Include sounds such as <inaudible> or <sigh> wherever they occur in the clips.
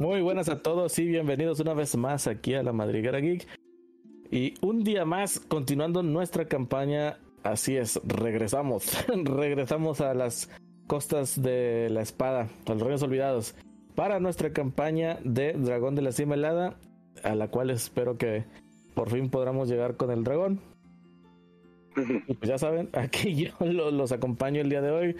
Muy buenas a todos y bienvenidos una vez más aquí a la Madriguera Geek. Y un día más, continuando nuestra campaña, así es, regresamos. <laughs> regresamos a las costas de la espada, a los reinos olvidados, para nuestra campaña de Dragón de la Cima Helada, a la cual espero que por fin podamos llegar con el dragón. <laughs> Y pues ya saben, aquí <laughs> yo los acompaño el día de hoy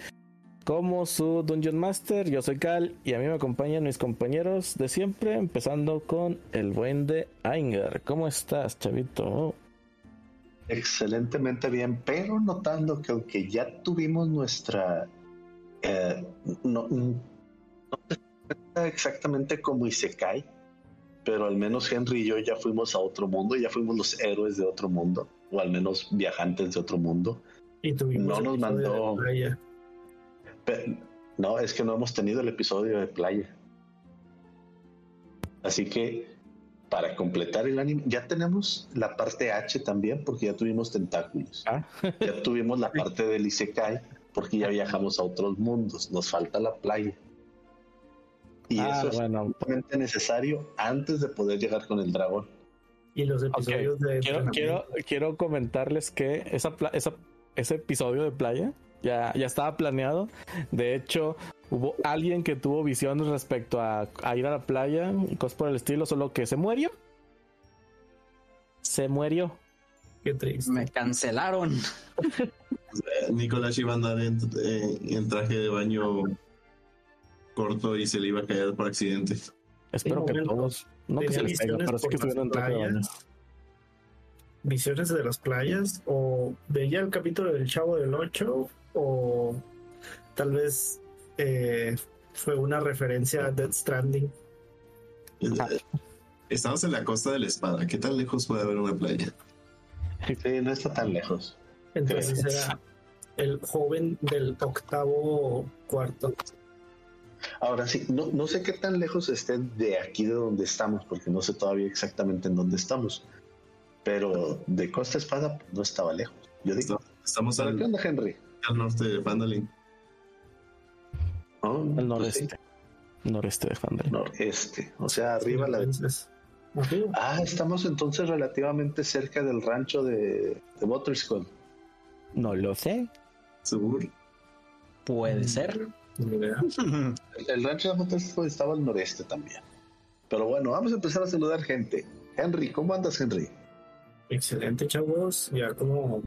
como su Dungeon Master. Yo soy Cal y a mí me acompañan mis compañeros de siempre, empezando con el buen de Ainger. ¿Cómo estás, chavito? Excelentemente bien, pero notando que aunque ya tuvimos nuestra... Eh, no, no exactamente como Isekai, pero al menos Henry y yo ya fuimos a otro mundo, ya fuimos los héroes de otro mundo, o al menos viajantes de otro mundo. Y tuvimos no nos mandó no, es que no hemos tenido el episodio de playa. Así que para completar el anime, ya tenemos la parte H también, porque ya tuvimos tentáculos. Ah. <laughs> ya tuvimos la parte del Isekai, porque ya viajamos a otros mundos. Nos falta la playa. Y ah, eso es absolutamente necesario antes de poder llegar con el dragón. Y los episodios de. Quiero, quiero, quiero, comentarles que esa, esa, ese episodio de playa ya, ya estaba planeado. De hecho, hubo alguien que tuvo visiones respecto a, ir a la playa y cosas por el estilo, solo que se murió. Se murió. Qué triste. Me cancelaron. <laughs> Nicolás iba a andar en, traje de baño corto y se le iba a caer por accidente. Espero que todos. No que se les pega, pero sí que estuvieron en traje de baño visiones de las playas o veía el capítulo del Chavo del 8 o tal vez eh, fue una referencia a Dead Stranding. Estamos en la costa de la espada. ¿Qué tan lejos puede haber una playa? Sí, no está tan lejos. Entonces era el joven del octavo cuarto. Ahora sí, no, no sé qué tan lejos estén de aquí de donde estamos, porque no sé todavía exactamente en dónde estamos. Pero de Costa Espada no estaba lejos. Yo digo. Estamos al, ¿Qué onda, Henry? Al norte de Fandalin. Oh, al pues noreste. Noreste de Fandalin. Noreste. O sea, arriba la. Ah, estamos entonces relativamente cerca del rancho de, de Butterskull. No lo sé. Seguro. Puede ser. <laughs> el, rancho de Butterskull estaba al noreste también. Pero bueno, vamos a empezar a saludar gente. Henry, ¿cómo andas, Henry? Excelente, chavos. Ya como,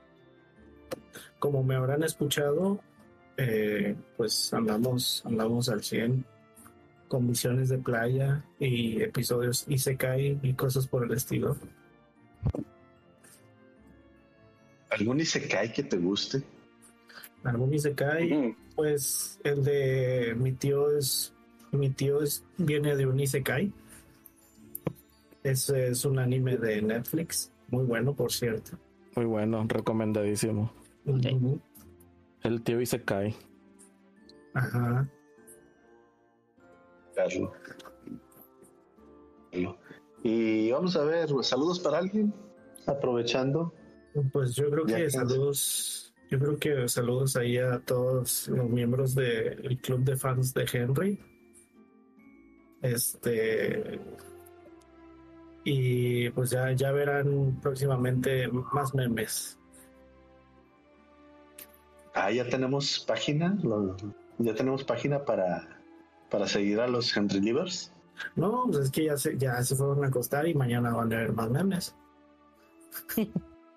como me habrán escuchado, eh, pues andamos, andamos al 100 con misiones de playa y episodios y se cae y cosas por el estilo. ¿Algún Isekai que te guste? ¿Algún Isekai? Pues el de mi tío es. Mi tío es, viene de un Isekai. Ese es un anime de Netflix. Muy bueno, por cierto. Muy bueno, recomendadísimo. El tío y se cae. Ajá. Y vamos a ver, saludos para alguien, aprovechando. Pues yo creo que saludos, yo creo que saludos ahí a todos los miembros del club de fans de Henry. Este, y pues ya, ya verán próximamente más memes. Ah, ya tenemos página, ya tenemos página para, para seguir a los Henry Livers. No, pues es que ya se, ya se fueron a acostar y mañana van a ver más memes.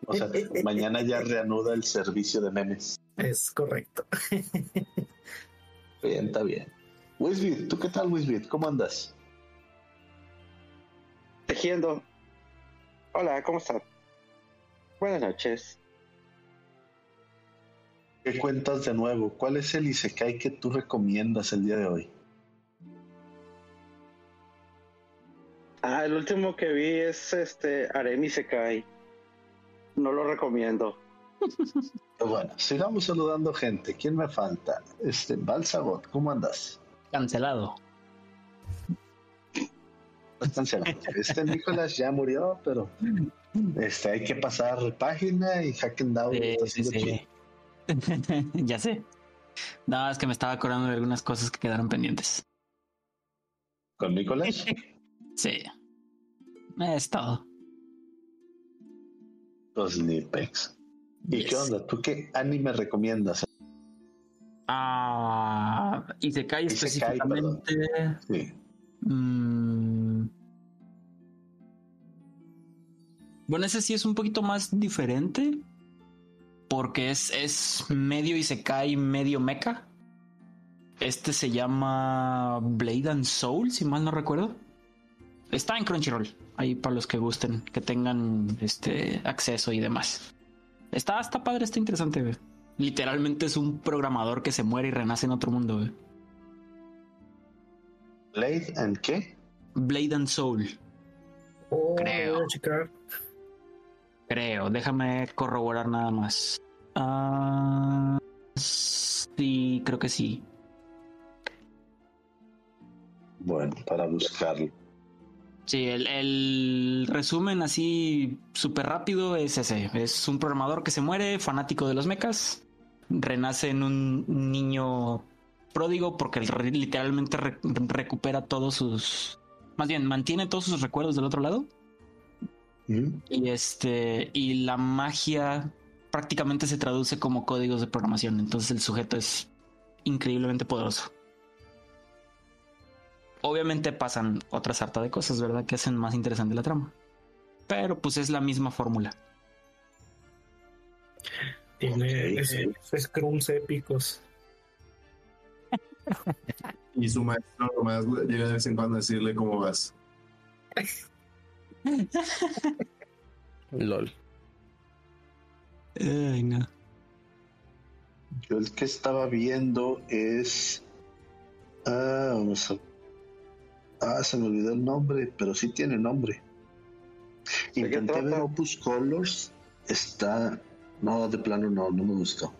o sea, mañana ya reanuda el servicio de memes. Es correcto. bien, está bien. Wisbit, ¿tú qué tal, Wisbit? ¿Cómo andas? Tejiendo. Hola, ¿cómo están? Buenas noches. ¿Qué cuentas de nuevo? ¿Cuál es el Isekai que tú recomiendas el día de hoy? Ah, el último que vi es este Aremi Isekai. No lo recomiendo. <laughs> bueno, sigamos saludando gente. ¿Quién me falta? Este, Balsagot, ¿cómo andas? Cancelado. Este Nicolás ya murió, pero este, hay que pasar página y hack and down. <laughs> ya sé. No, es que me estaba acordando de algunas cosas que quedaron pendientes. ¿Con Nicolás? <laughs> Sí. Es todo. Los Nipex. ¿Y Yes. qué onda? ¿Tú qué anime recomiendas? Ah, y se cae específicamente. Sí. Mm. Bueno, ese sí es un poquito más diferente. Porque es, es medio Isekai, medio mecha. Este se llama Blade and Soul, si mal no recuerdo. Está en Crunchyroll. Ahí para los que gusten, que tengan este acceso y demás. Está, está padre, está interesante, güey. Literalmente es un programador que se muere y renace en otro mundo, güey. ¿Blade and qué? Blade and Soul. Oh, Creo. voy a checar. Creo, déjame corroborar nada más. Ah, sí, creo que sí. Bueno, para buscarlo. Sí, el, el resumen así súper rápido es ese. Es un programador que se muere, fanático de los mechas, renace en un niño pródigo porque literalmente re- recupera todos sus... Más bien, mantiene todos sus recuerdos del otro lado. ¿Mm? Y este. Y la magia prácticamente se traduce como códigos de programación. Entonces el sujeto es increíblemente poderoso. Obviamente pasan otras harta de cosas, ¿verdad? Que hacen más interesante la trama. Pero pues es la misma fórmula. Tiene Ok. es- scrums épicos. <laughs> Y su maestro nomás llega de vez en cuando a decirle cómo vas. <laughs> LOL. Ay, no. Yo el que estaba viendo es. Ah, vamos a. Ah, se me olvidó el nombre, pero sí tiene nombre. Intenté ver? Opus Colors. Está. No, de plano no, no me gustó.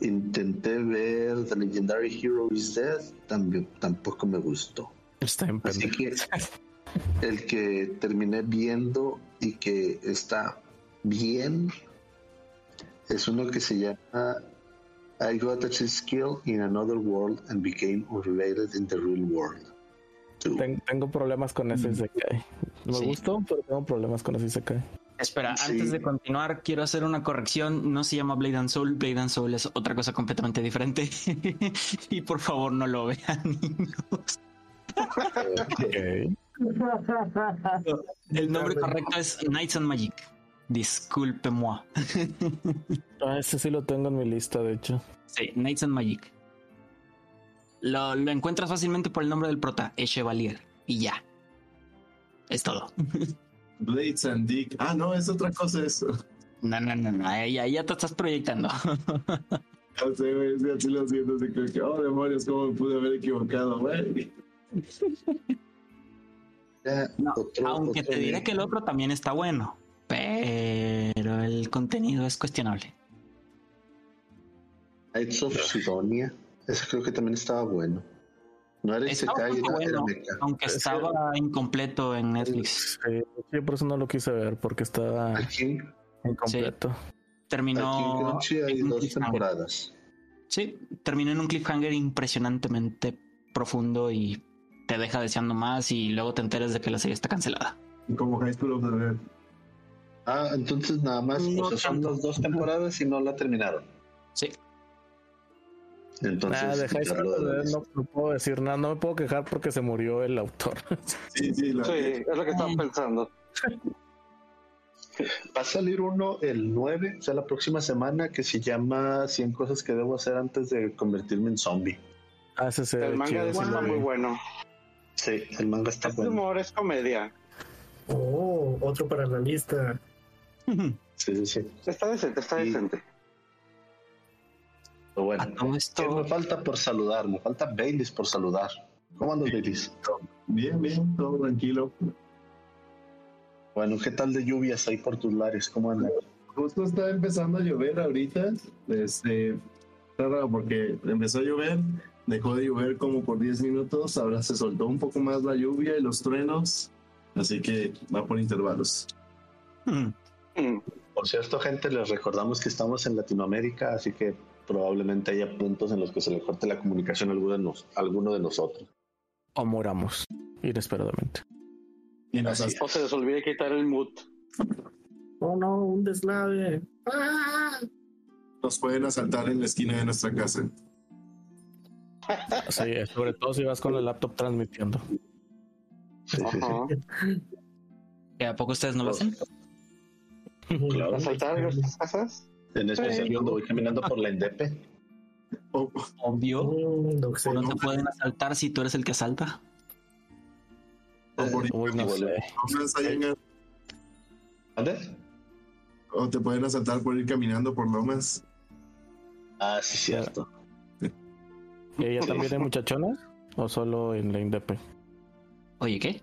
Intenté ver The Legendary Hero is Dead. También, tampoco me gustó. Está en Así pendejo. que el que terminé viendo y que está bien es uno que se llama I got a skill in another world and became unrelated in the real world. Two. Tengo problemas con ese Mm. Isekai. Me Sí. gustó, pero tengo problemas con ese Isekai. Espera, Sí. antes de continuar, quiero hacer una corrección. No se llama Blade and Soul. Blade and Soul es otra cosa completamente diferente. <laughs> y por favor, no lo vean, <laughs> niños. Ok. El nombre correcto es Knights and Magic. Disculpe-moi. Ah, ese sí lo tengo en mi lista, de hecho. Sí, Knights and Magic. Lo, lo encuentras fácilmente por el nombre del prota, Chevalier. Y ya. Es todo. <laughs> Blades and Dick. Ah, no, es otra cosa eso. No, no, no, no. Ahí, ahí ya te estás proyectando. <laughs> No sé, güey, sí, así lo siento, así que, que, oh, demonios, cómo me pude haber equivocado, güey. <laughs> Ya, No, otro- Aunque otro te diré que el otro también está bueno. Pero el contenido es cuestionable. Knights of Sidonia. Ese creo que también estaba bueno. No era Estaba Isekai, era, bueno. Aunque Es que- estaba incompleto en Netflix. Sí, yo por eso no lo quise ver, porque estaba Aquí, incompleto. aquí en Terminó. Hay en un dos cliffhanger. temporadas. Sí, terminó en un cliffhanger impresionantemente profundo y te deja deseando más y luego te enteras de que la serie está cancelada. Como High School of the Dead. Ah, entonces nada más, No o sea, son las dos temporadas y no la terminaron. Sí. Entonces, Ah, de High School of the Dead no, no puedo decir nada, no me puedo quejar porque se murió el autor. <laughs> Sí, sí, la Sí, es lo que estaba pensando. Va a salir uno el 9, o sea, la próxima semana, que se llama 100 cosas que debo hacer antes de convertirme en zombie. Ah, ese se El manga chido, de ese está muy bueno. Sí, el manga está Es bueno. humor, es comedia. Oh, otro para la lista. Sí, sí, sí. Está decente, está Sí. decente. Pero bueno, A todo ¿qué esto, me falta por saludar? Me falta Baileys por saludar. ¿Cómo andas, Baileys? Bien, bien, todo tranquilo. Bueno, ¿qué tal de lluvias ahí por tus lares? ¿Cómo andan? Justo está empezando a llover ahorita. Este, está raro porque empezó a llover, dejó de llover como por 10 minutos, ahora se soltó un poco más la lluvia y los truenos, así que va por intervalos. Hmm. Mm. Por cierto, gente, les recordamos que estamos en Latinoamérica, así que probablemente haya puntos en los que se le corte la comunicación a alguno de, nos- a alguno de nosotros. o moramos inesperadamente. Y o se les olvide quitar el mood. Oh no, un deslave. ¡Ah! Nos pueden asaltar en la esquina de nuestra casa. Sí, sobre todo si vas con el laptop transmitiendo. ¿Y a poco ustedes no lo hacen? Claro. ¿Asaltar las casas? En especial cuando voy caminando por la Indepe. Obvio. Mm, no, te pueden asaltar si tú eres el que asalta. O no O te pueden asaltar por ir caminando por lomas. Ah, sí, cierto. ¿Y ella también es muchachona? ¿O solo en la INDEP? Oye, ¿qué?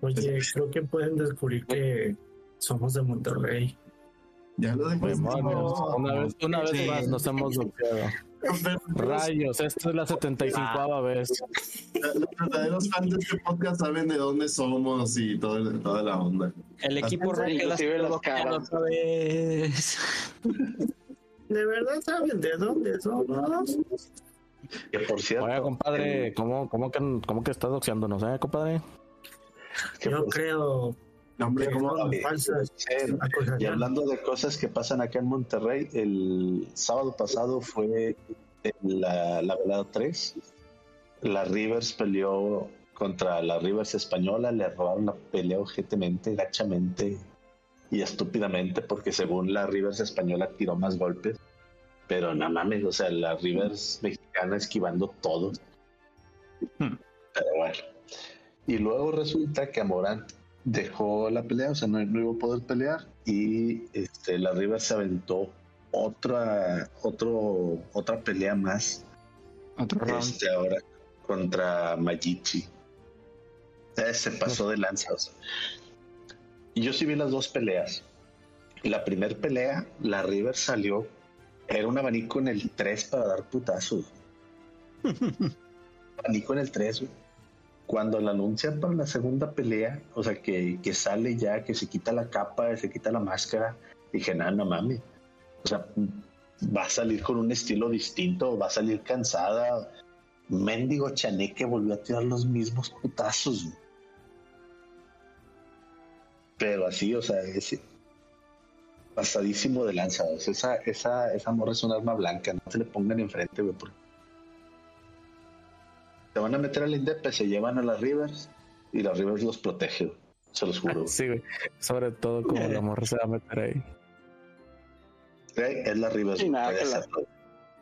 Oye, creo que pueden descubrir que somos de Monterrey. Ya lo demostramos. Una vez, una vez más nos hemos bloqueado. Rayos, esto es la 75 ah. vez. Los verdaderos fans de este podcast saben de dónde somos y todo, toda la onda. El equipo Rocket las otra vez. ¿De verdad saben de dónde somos? Que por cierto. Oiga, compadre, ¿cómo, cómo, que, cómo que estás doxeándonos, eh, compadre? Yo creo Hombre, y hablando de cosas que pasan acá en Monterrey, el sábado pasado fue la, la velada 3. La Rivers peleó contra la Rivers española, le robaron la pelea objetivamente, gachamente y estúpidamente, porque según la Rivers española tiró más golpes. Pero nada mames, o sea, la Rivers mexicana esquivando todo. Hmm. Pero bueno. Y luego resulta que a Morant dejó la pelea, o sea, no, iba a poder pelear y este, la Rivas se aventó otra, otro, otra pelea más. Otro este, ahora contra Majichi. Eh, se pasó de lanza. Y yo sí vi las dos peleas. La primera pelea, la River salió, era un abanico en el 3 para dar putazos. <laughs> abanico en el 3, cuando la anuncian para la segunda pelea, o sea, que, sale ya, que se quita la capa, se quita la máscara, dije, nada, no mames. O sea, va a salir con un estilo distinto, va a salir cansada. Mendigo Chaneque volvió a tirar los mismos putazos. Pero así, o sea, es pasadísimo de lanza. esa, esa, esa morra es un arma blanca, no se le pongan enfrente, güey, porque se van a meter al INDEP, se llevan a las Rivers y las Rivers los protege, se los juro. Sí, güey. Sobre todo como la morra se va a meter ahí. Es la Rivers. Sí, nada, que la,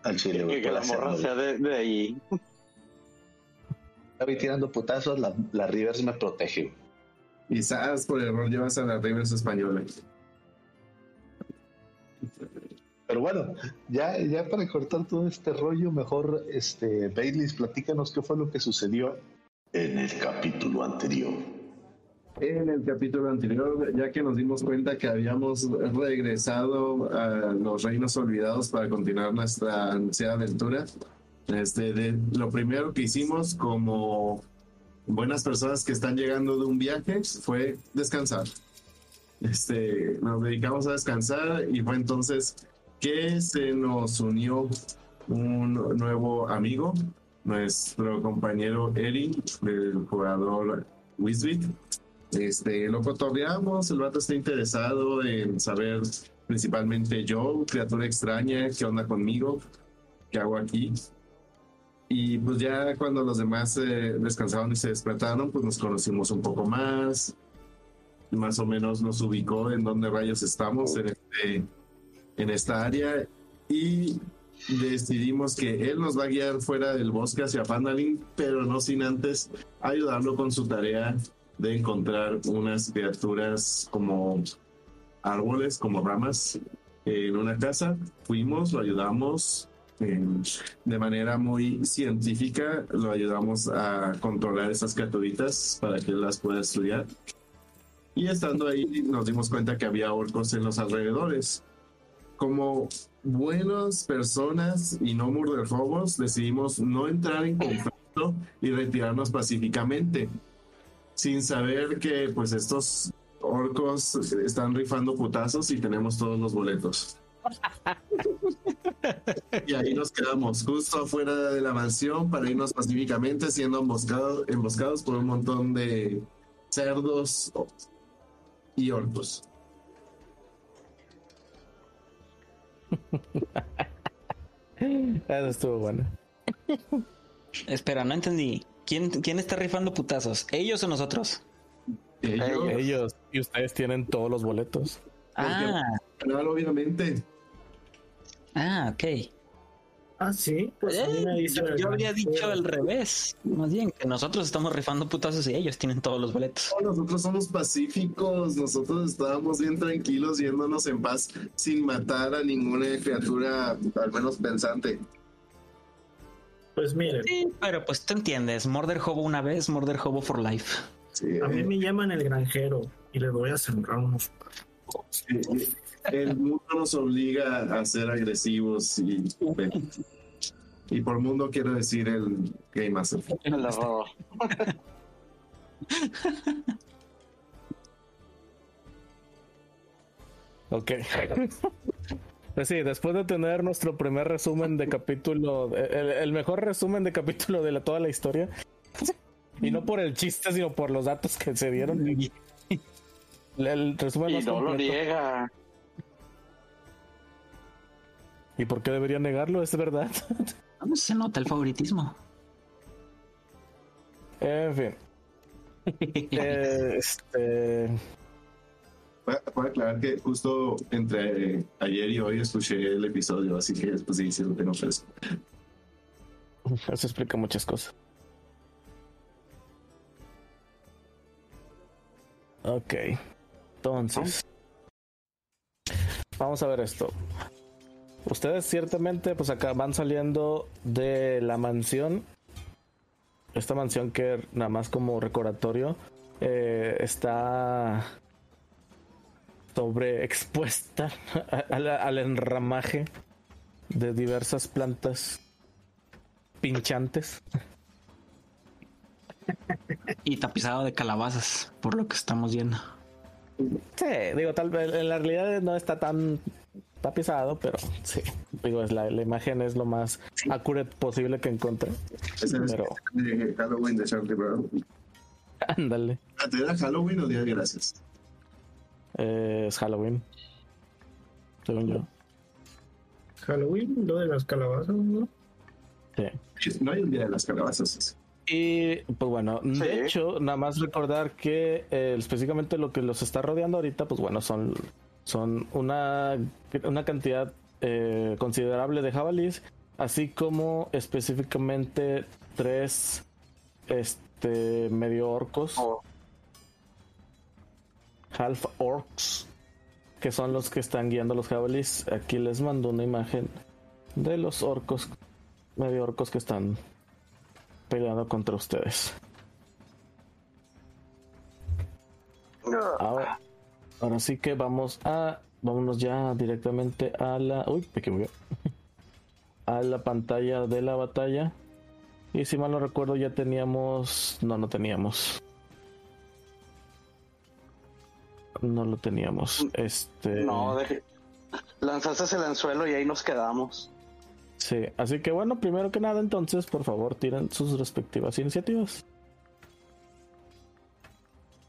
al chile, que, que la morra sea de, de ahí. Estoy tirando putazos, la, la Rivers me protege. Quizás por error llevas a la Rivers española. Pero bueno, ya, ya para cortar todo este rollo, mejor este Bailey, platícanos qué fue lo que sucedió en el capítulo anterior. En el capítulo anterior, ya que nos dimos cuenta que habíamos regresado a los reinos olvidados para continuar nuestra ansiada aventura, este, de, lo primero que hicimos como buenas personas que están llegando de un viaje fue descansar. Este, nos dedicamos a descansar y fue entonces que se nos unió un nuevo amigo, nuestro compañero Erin, del jugador Wisbit. Este, lo cotorreamos, el vato está interesado en saber principalmente yo, criatura extraña, qué onda conmigo, qué hago aquí. Y pues ya cuando los demás eh, descansaron y se despertaron, pues nos conocimos un poco más. Más o menos nos ubicó en dónde rayos estamos en este en esta área y decidimos que él nos va a guiar fuera del bosque hacia Pandalin, pero no sin antes ayudarlo con su tarea de encontrar unas criaturas como árboles, como ramas en una casa. Fuimos, lo ayudamos de manera muy científica, lo ayudamos a controlar esas criaturitas para que él las pueda estudiar. Y estando ahí nos dimos cuenta que había orcos en los alrededores como buenas personas y no murderfobos, decidimos no entrar en conflicto y retirarnos pacíficamente, sin saber que pues estos orcos están rifando putazos y tenemos todos los boletos. y ahí nos quedamos, justo afuera de la mansión, para irnos pacíficamente, siendo emboscados, emboscados por un montón de cerdos y orcos. Eso estuvo bueno. Espera, no entendí. ¿Quién, ¿Quién está rifando putazos? ¿Ellos o nosotros? Ellos. Ellos. Y ustedes tienen todos los boletos. Ah, Claro, obviamente. ah, ok. Ah, sí. Pues a mí me Eh, yo, habría dicho al revés. Más bien, que nosotros estamos rifando putazos y ellos tienen todos los boletos. No, Nosotros somos pacíficos, nosotros estábamos bien tranquilos yéndonos en paz sin matar a ninguna criatura, al menos pensante. Pues miren, Sí, pero pues tú entiendes. Murder Hobo una vez, Murder Hobo for life. Sí, a mí eh, me llaman el granjero y les voy a sembrar unos. eh, el mundo nos obliga a ser agresivos y, y por mundo quiero decir el Game Master. El error. <laughs> Ok. Pues sí, después de tener nuestro primer resumen de capítulo, el, el mejor resumen de capítulo de la- toda la historia, y no por el chiste, sino por los datos que se dieron. El, el resumen Y más no lo completo. niega. ¿Y por qué debería negarlo? Es verdad. <laughs> ¿Dónde se nota el favoritismo? En fin. Eh, <laughs> este. Para aclarar que justo entre ayer y hoy escuché el episodio, así que después sí, sí lo tengo fresco. Eso explica muchas cosas. Ok. Entonces. Vamos a ver esto. Ustedes ciertamente, pues acá van saliendo de la mansión. Esta mansión que nada más como recordatorio eh, está sobreexpuesta <laughs> al, al enramaje de diversas plantas pinchantes. <laughs> Y tapizado de calabazas, por lo que estamos viendo. Sí, digo, tal vez en la realidad no está tan tapizado, pero sí, digo, es la, la imagen es lo más accurate posible que encontré. Ese es Pero de Halloween de Charlie Brown. ándale, Ah, ¿Te era Halloween o Día de Gracias? eh, es Halloween, según yo. Halloween, lo de las calabazas, ¿no? Sí. No hay un Día de las Calabazas. Y pues bueno, Sí. de hecho, nada más recordar que eh, específicamente lo que los está rodeando ahorita, pues bueno, son, son una, una cantidad eh, considerable de jabalíes, así como específicamente tres este medio orcos, Oh, half orcs, que son los que están guiando los jabalíes. Aquí les mando una imagen de los orcos, medio orcos que están peleando contra ustedes. Ahora, ahora sí que vamos a. Vámonos ya directamente a la. Uy, me equivoqué. A la pantalla de la batalla. Y si mal no recuerdo, ya teníamos. No, no teníamos. No lo teníamos. Este. No, deje. Lanzaste el anzuelo y ahí nos quedamos. Sí, así que bueno, primero que nada, entonces, por favor, tiren sus respectivas iniciativas.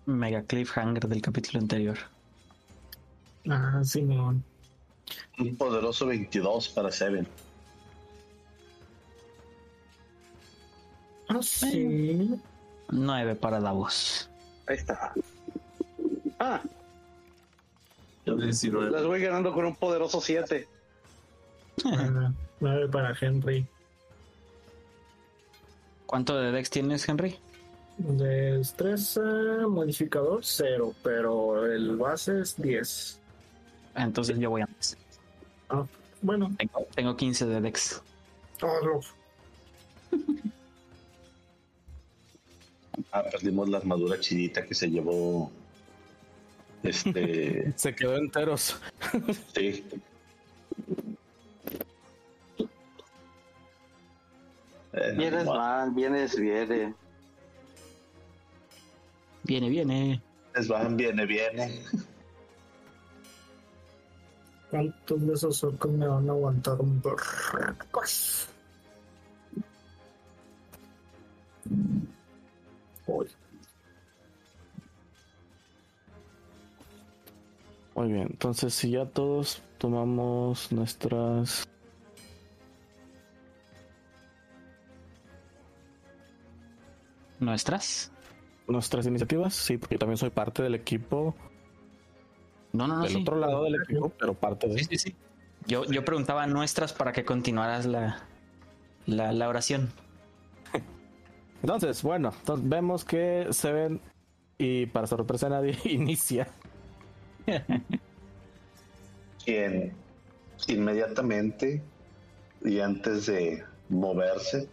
Mega cliffhanger del capítulo anterior. Ah, Simón. Un poderoso 22 para Seven. Ah, sí. 9 para Davos. Ahí está. Ah, las voy ganando con un poderoso 7. Ah, nueve para Henry. ¿Cuánto de Dex tienes, Henry? Destreza, modificador, cero, pero el base es 10. Entonces yo voy a... Ah, bueno, Tengo, tengo 15 de Dex. todos los. Ah, perdimos la armadura chidita que se llevó. Este. <laughs> Se quedó enteros. sí. Eh, Vienes no, mal, vienes bien. Viene, viene. les van, viene, viene. ¿Cuántos de esos orcos me van a aguantar un pues. Muy bien, entonces si ya todos tomamos nuestras... ¿Nuestras? Nuestras iniciativas, sí, porque también soy parte del equipo. No, no, no. Del otro lado del equipo, pero parte de... Sí, sí, sí. Yo, yo preguntaba nuestras para que continuaras la, la, la oración. <laughs> Entonces, bueno, entonces vemos que se ven y para sorpresa nadie <laughs> inicia. <laughs> Quien inmediatamente y antes de moverse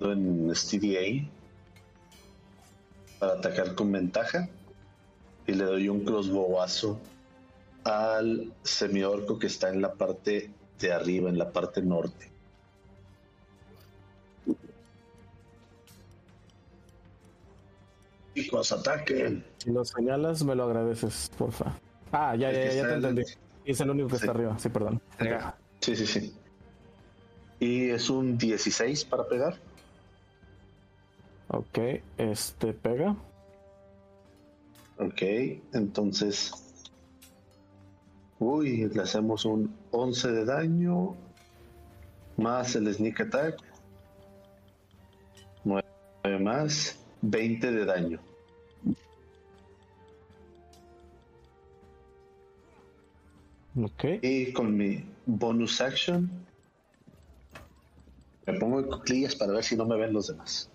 en STDA para atacar con ventaja y le doy un crossbowazo al semiorco que está en la parte de arriba, en la parte norte. Chicos, ataquen. Si lo señalas, me lo agradeces, porfa. Ah, ya, ya, ya, te entendí. Es el único que está arriba, sí, perdón. Sí, sí, sí. Y es un 16 para pegar. Ok, este pega. Ok, entonces. Uy, le hacemos un 11 de daño. Más el sneak attack. 9 más. 20 de daño. Ok. Y con mi bonus action me pongo en cuclillas para ver si no me ven los demás.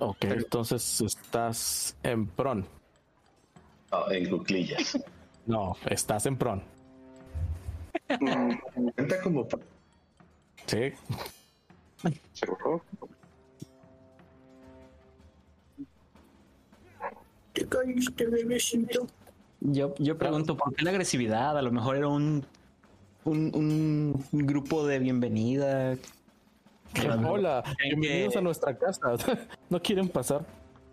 Ok, entonces estás en pron. No, en cuclillas. <laughs> no, estás en pron. Cuenta como. Sí. ¿Seguro? ¿Te caíste, bebecito? Yo, yo pregunto, ¿por qué la agresividad? A lo mejor era un, un, un grupo de bienvenida. Hola, bienvenidos a nuestra casa. <laughs> ¿No quieren pasar?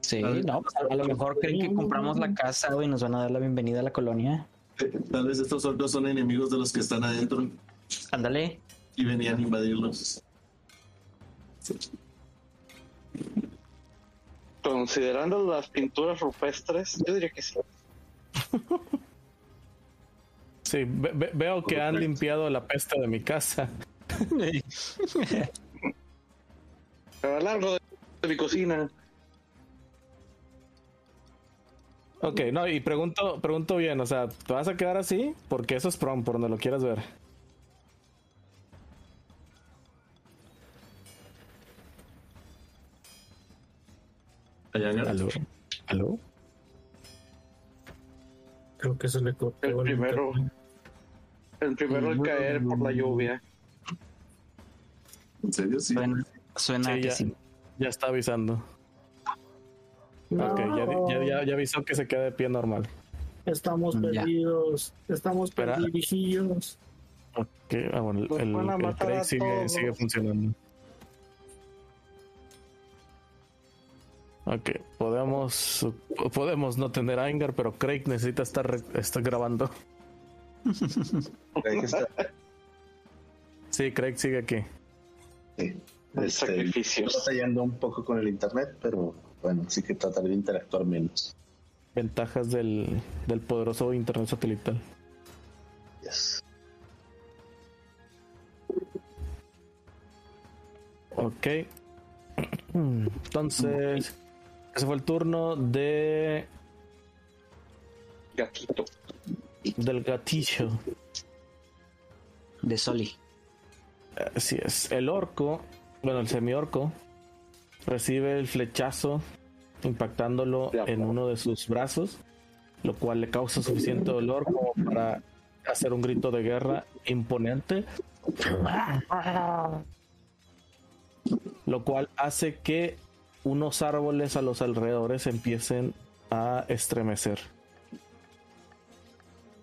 Sí, no, pues, a, lo mejor creen que compramos la casa y nos van a dar la bienvenida a la colonia. Tal vez estos otros son enemigos de los que están adentro. Ándale. Y venían a invadirlos. Considerando las pinturas rupestres, yo diría que sí. Sí, veo que han limpiado la peste de mi casa. <laughs> <laughs> A largo de, de mi cocina. Ok, no, y pregunto, pregunto bien, o sea, ¿te vas a quedar así? Porque eso es prom, por donde lo quieras ver. ¿Aló? ¿Aló? Creo que se le cortó El primero. El primero al caer por la lluvia. ¿En serio? Sí. Suena Sí, que ya, sí. ya está avisando. Ok, ya, ya, ya, ya avisó que se queda de pie normal. Estamos Ya. perdidos. Estamos Espera. perdidos. Ok, ah, bueno, el, matar Craig sigue, sigue funcionando. Ok, podemos, podemos no tener a Ingar, pero Craig necesita estar, re- estar grabando. Está. Sí, Craig sigue aquí. Sí. El Este, sacrificio. estoy batallando un poco con el internet, pero bueno, sí que trataré de interactuar menos. Ventajas del, del poderoso internet satelital. Yes. Ok. <clears throat> Entonces, ese fue el turno de Gatito. del gatillo. De Soli. Así es. El orco, bueno, el semiorco, recibe el flechazo impactándolo en uno de sus brazos, lo cual le causa suficiente dolor como para hacer un grito de guerra imponente. Lo cual hace que unos árboles a los alrededores empiecen a estremecer.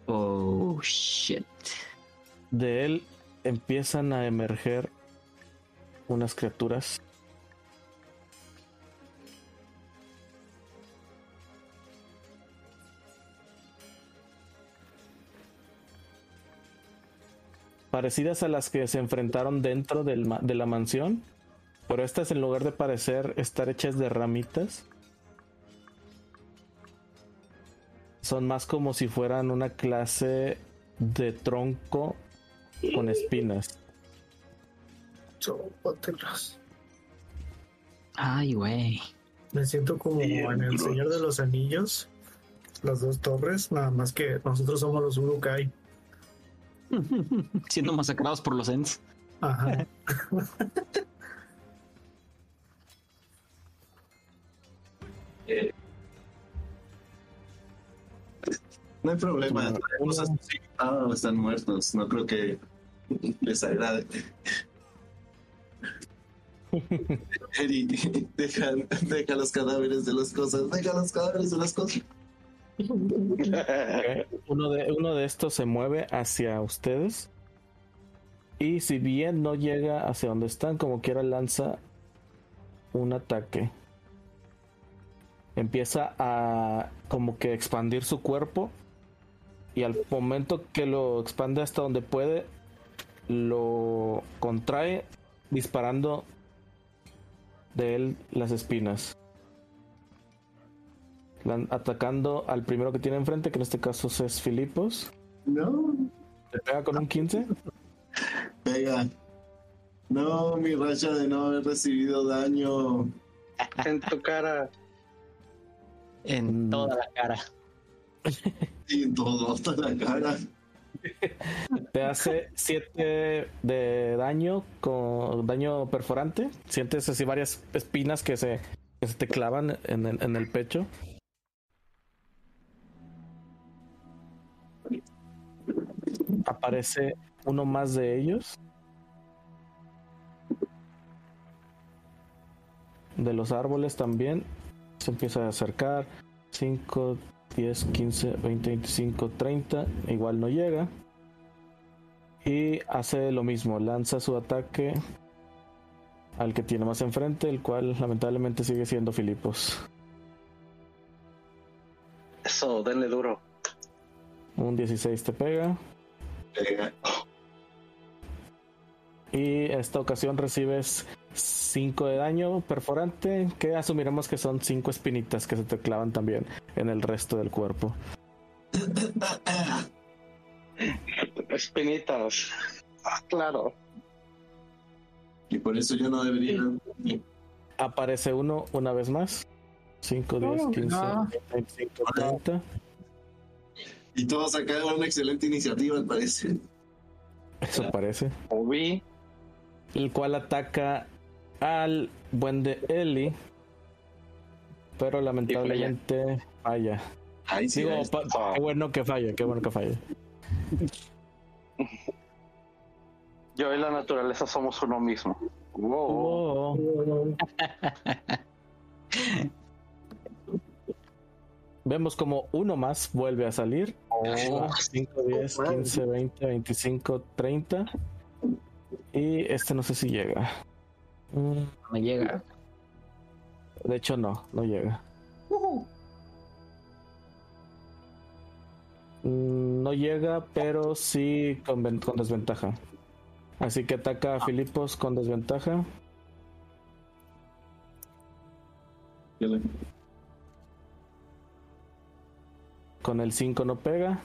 Oh, shit. De él empiezan a emerger unas criaturas parecidas a las que se enfrentaron dentro del de la mansión, pero estas en lugar de parecer estar hechas de ramitas, son más como si fueran una clase de tronco con espinas. Ay, güey. Me siento como en El Señor de los Anillos, las dos torres, nada más que nosotros somos los Urukai. <laughs> Siendo masacrados por los Ents. Ajá. <laughs> No hay problema. Ah, están muertos. No creo que les agrade. Eri, <laughs> deja, deja los cadáveres de las cosas. Deja los cadáveres de las cosas. <laughs> Uno de, uno de estos se mueve hacia ustedes. Y si bien no llega hacia donde están, como quiera lanza un ataque. Empieza a como que expandir su cuerpo. Y al momento que lo expande hasta donde puede, lo contrae disparando de él las espinas atacando al primero que tiene enfrente, que en este caso es Filipos. No. ¿Te pega con un 15? Pega. No, mi racha de no haber recibido daño. En tu cara. En toda la cara. <laughs> Y en toda la cara. Te hace 7 de daño con daño perforante. Sientes así varias espinas que se, te clavan en el, en el pecho. aparece uno más de ellos. De los árboles también. Se empieza a acercar. 5, 10, 15, 20, 25, 30. Igual no llega. Y hace lo mismo. Lanza su ataque al que tiene más enfrente. El cual lamentablemente sigue siendo Filipos. Eso, denle duro. Un 16 te pega. Y esta ocasión recibes 5 de daño perforante, que asumiremos que son 5 espinitas que se te clavan también en el resto del cuerpo. Espinitas. Ah, claro. Y por eso yo no debería. Aparece uno una vez más. 5, 10, 15, 25, 30. Y todos acá una excelente iniciativa, al parecer. Eso parece. Obi. El cual ataca al buen de Eli. Pero lamentablemente falla. Ay, sí, Digo, qué bueno que falla, qué bueno que falla. <laughs> Yo y la naturaleza somos uno mismo. Wow. Oh. Vemos como uno más vuelve a salir. 5, 10, 15, 20, 25, 30. Y este no sé si llega. No llega. De hecho, no, no llega. Mm, no llega, pero sí con, con desventaja. Así que ataca a Filipos con desventaja. Con el 5 no pega.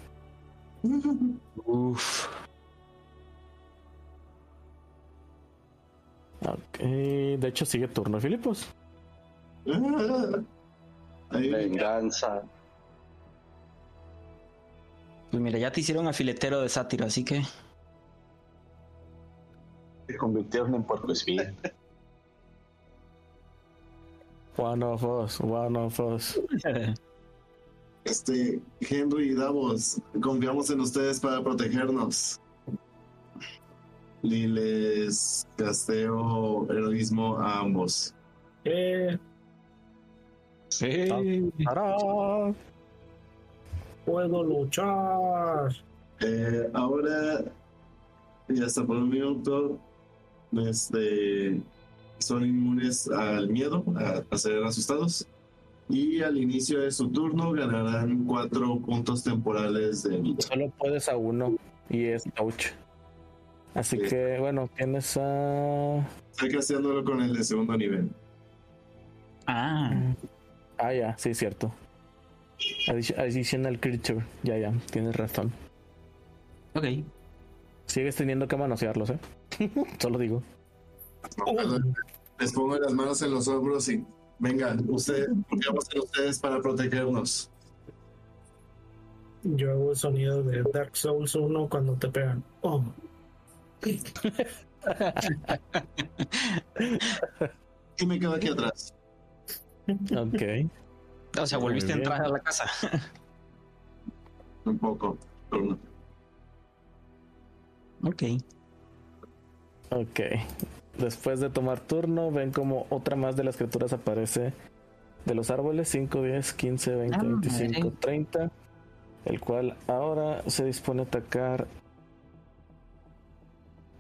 <laughs> Uf. Ok, de hecho sigue turno Filipos. <laughs> Venganza. Pues mira, ya te hicieron afiletero de sátiro, así que. Se convirtieron en puerco espíritu. <laughs> One of us, one of us. Este, Henry y Davos, confiamos en ustedes para protegernos. Y les casteo heroísmo a ambos. Eh, Sí. ¡Tarán! puedo luchar. Eh, ahora, y hasta por un minuto, este, son inmunes al miedo, a, a ser asustados. Y al inicio de su turno ganarán cuatro puntos temporales de vida. Solo puedes a uno y es ouch. Así que, bueno, tienes a. Estoy casteándolo con el de segundo nivel. Ah. Ah, ya, sí, cierto. Additional creature. Ya, ya, tienes razón. Ok. Sigues teniendo que manosearlos, ¿eh? <laughs> Solo digo. Les pongo las manos en los hombros y vengan, ustedes, ¿qué vamos a hacer ustedes para protegernos? Yo hago el sonido de Dark Souls 1 cuando te pegan. Oh. Y me quedo aquí atrás. Ok. O sea, volviste a entrar a la casa. Un poco. pero no. ok. Ok. Después de tomar turno, ven como otra más de las criaturas aparece de los árboles: 5, 10, 15, 20, Ah, 25, madre. 30. El cual ahora se dispone a atacar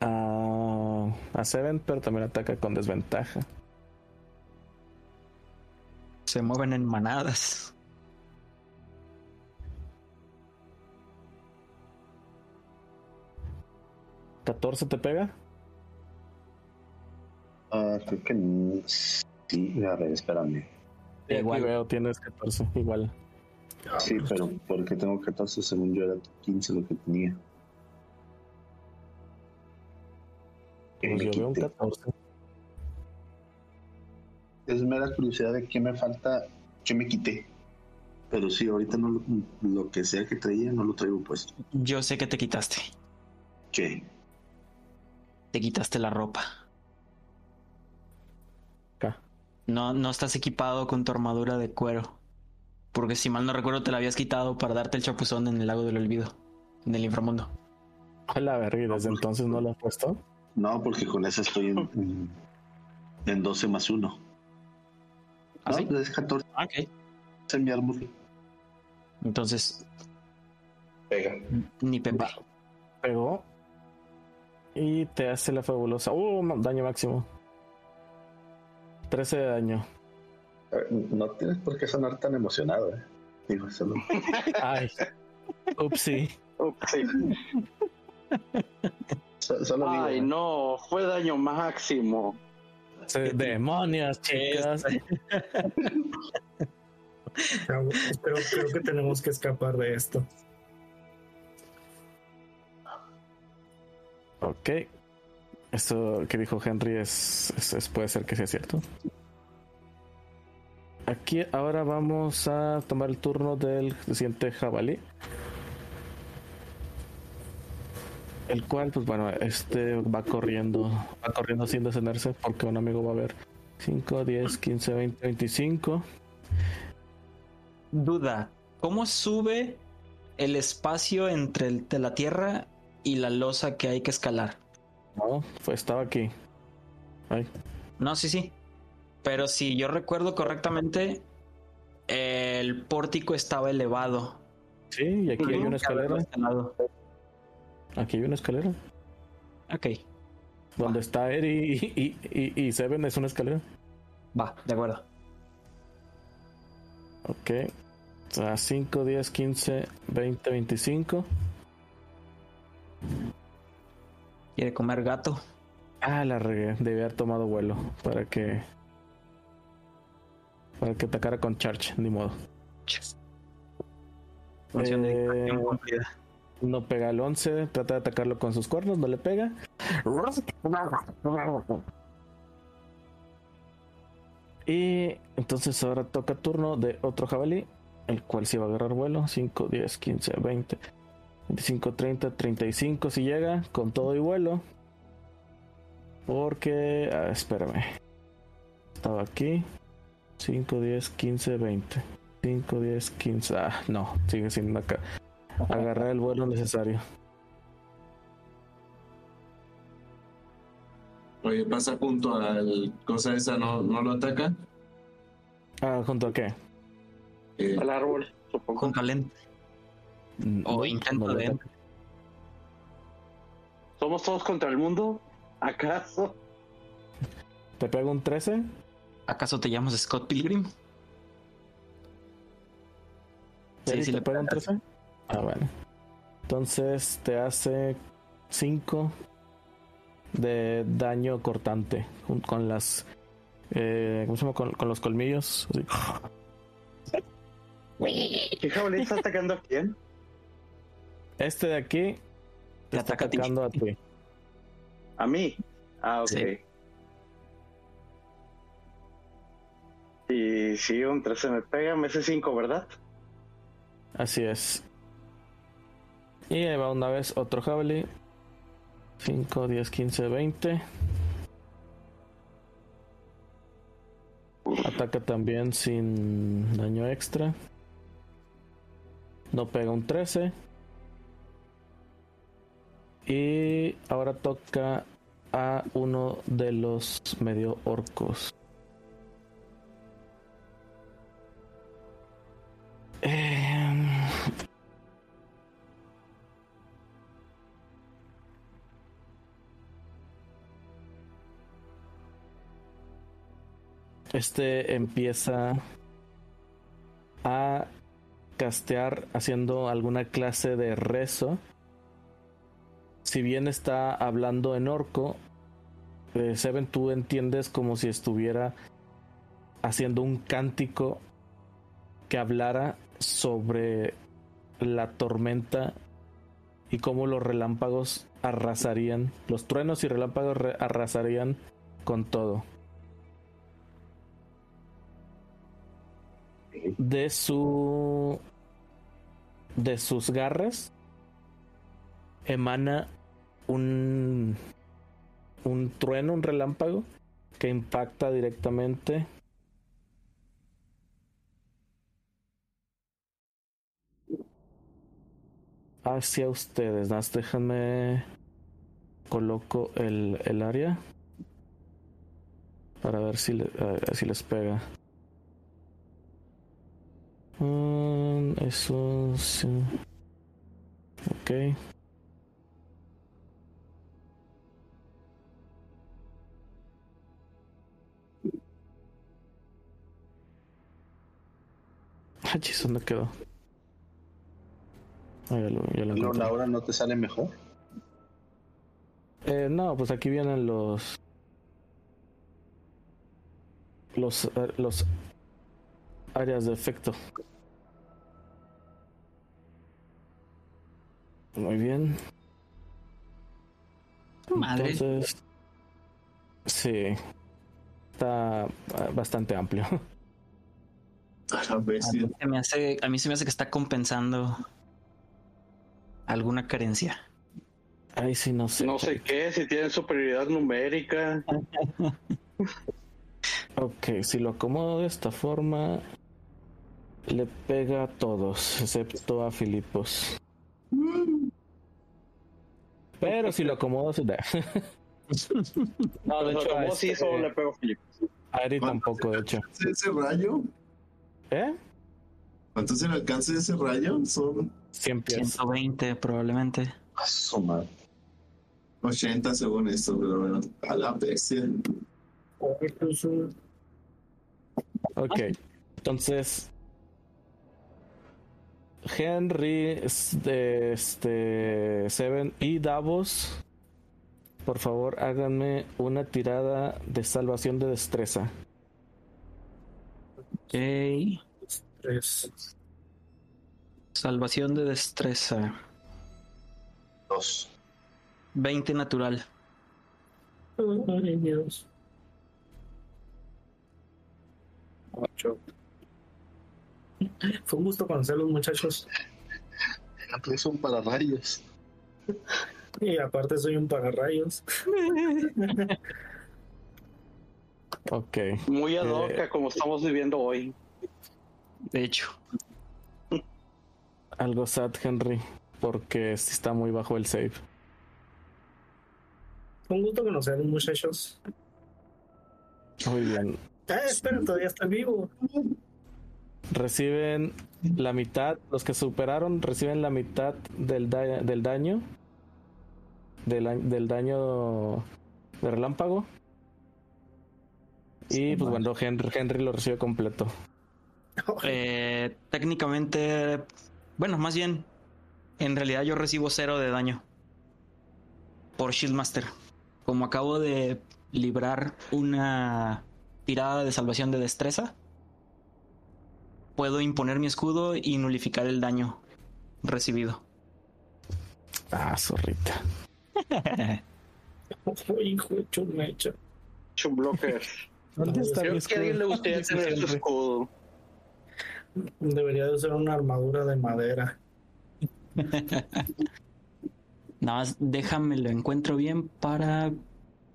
a, a Seven, pero también ataca con desventaja. Se mueven en manadas. ¿14 te pega? Ah, creo que sí. A ver, espérame. Sí, Igual. veo, tienes 14, igual. Sí, pero porque tengo 14, según yo era 15 lo que tenía. Que Pues me yo veo un quité. 14. Es mera curiosidad de qué me falta, qué me quité. Pero sí, ahorita no lo, lo que sea que traía no lo traigo puesto. Yo sé que te quitaste. ¿Qué? Te quitaste la ropa. Acá. No, no estás equipado con tu armadura de cuero. Porque si mal no recuerdo, te la habías quitado para darte el chapuzón en el lago del olvido. En el inframundo. A la verga, y desde entonces no lo has puesto. No, porque con esa estoy en, <laughs> en, en 12 más 1. ¿Ah, no, sí? es 14 Ah, Ok. en mi árbol. Entonces, Pega. ni Pepe. Pegó. Y te hace la fabulosa. Uh, daño máximo. 13 de daño. Eh, No tienes por qué sonar tan emocionado, eh. Digo, solo. <laughs> Ay. Upsi. Sí. <laughs> so- solo Ay, no, fue daño máximo. Demonios, chicas. Pero creo que tenemos que escapar de esto. Ok. Esto que dijo Henry es, es- es- puede ser que sea cierto. Aquí ahora vamos a tomar el turno del siguiente jabalí. El cual, pues bueno, este va corriendo, va corriendo sin detenerse porque un amigo va a ver 5, 10, 15, 20, 25. Duda. ¿Cómo sube el espacio entre el- de la tierra y la losa que hay que escalar? No, pues estaba aquí. Ay, No, sí, sí. Pero si yo recuerdo correctamente, el pórtico estaba elevado. sí, y aquí hay una escalera. Aquí hay una escalera. Ok, Donde está Eri y, y, y, y Seven es una escalera. va, de acuerdo. Ok. O sea, 5, 10, 15, 20, 25. Quiere comer gato. Ah, la regué. Debí haber tomado vuelo para que. Para que atacara con Charge, ni modo. De Eh. No pega el 11, trata de atacarlo con sus cuernos, no le pega. Y entonces ahora toca turno de otro jabalí, el cual sí va a agarrar vuelo. 5, 10, 15, 20, 25, 30, 35 si llega, con todo y vuelo. Porque... ah, espérame. Estaba aquí. 5, 10, 15, 20. 5, 10, 15. Ah, no, sigue sin acá. Agarrar el vuelo necesario. Oye, pasa junto al cosa esa, ¿no, no lo ataca? Ah, ¿junto a qué? Eh, Al árbol, supongo. Con calent. O No, intento no de-. ¿Somos todos contra el mundo? ¿Acaso? <laughs> ¿Te pega un 13? ¿Acaso te llamas Scott Pilgrim? Sí, ¿Eri, sí ¿Te le pega un pegas. 13? Ah, bueno. Entonces te hace 5, de daño cortante con las eh, ¿cómo se llama? Con, los colmillos. ¿Qué jabalí está atacando a quién? Este de aquí te está atacando a ti. ¿A mí? Ah, ok. Y si un 13 me pega, me hace 5, ¿verdad? Así es. Y ahí va una vez otro jabalí. 5, 10, 15, 20. Ataca también sin daño extra. No pega un 13. Y ahora toca a uno de los medio orcos. Eh, este empieza a castear haciendo alguna clase de rezo. Si bien está hablando en orco, eh, Seven, tú entiendes como si estuviera haciendo un cántico que hablara sobre la tormenta y cómo los relámpagos arrasarían, los truenos y relámpagos arrasarían con todo. De su de sus garras emana un un trueno, un relámpago que impacta directamente hacia ustedes. déjenme coloco el, el área para ver si, si les pega. Um, eso sí. Ok. Ah, ¿dónde quedó? Ah, ya lo, ya lo ¿La hora no te sale mejor? Eh, no, pues aquí vienen los los eh, los áreas de efecto. Muy bien. Madre. Entonces, sí. Está ah, bastante amplio. A, mí se me hace, a mí se me hace que está compensando alguna carencia. Ay, sí, no sé. No sé qué, si tienen superioridad numérica. <laughs> ok, si lo acomodo de esta forma, le pega a todos, excepto a Filipos. Pero si lo acomodo, se da. no, de hecho, a sí, solo le pego a Filipos. A Eri tampoco, de hecho. ¿Ese rayo? ¿Eh? ¿Cuánto es el alcance de ese rayo? Son 100 pies. 120 probablemente. Asoma. 80 según esto, pero bueno, a la bestia. Ok, entonces Henry, este, Seven y Davos, por favor háganme una tirada de salvación de destreza. Ok. Salvación de destreza. Dos. 20 natural. Ay, Dios. Fue un gusto conocerlos, muchachos. Es un pararrayos. Y aparte soy un pararrayos. ok. Muy ad hoc eh, como estamos viviendo hoy. De hecho. Algo sad, Henry, porque está muy bajo el save. Fue un gusto conocerlos, muchachos. Muy bien. Ah, espera, todavía está vivo reciben la mitad, los que superaron reciben la mitad del, del daño, del, del, daño de relámpago. Y pues bueno, Henry, Henry lo recibe completo. Eh, técnicamente, bueno, más bien, en realidad yo recibo cero de daño por Shieldmaster. como acabo de librar una tirada de salvación de destreza, puedo imponer mi escudo y nulificar el daño recibido. Ah, zorrita. Hijo de chumecha. Chumblocker. ¿Dónde está mi que le escudo? gustaría tener su escudo. Debería de ser una armadura de madera. <laughs> Nada más déjame lo encuentro bien para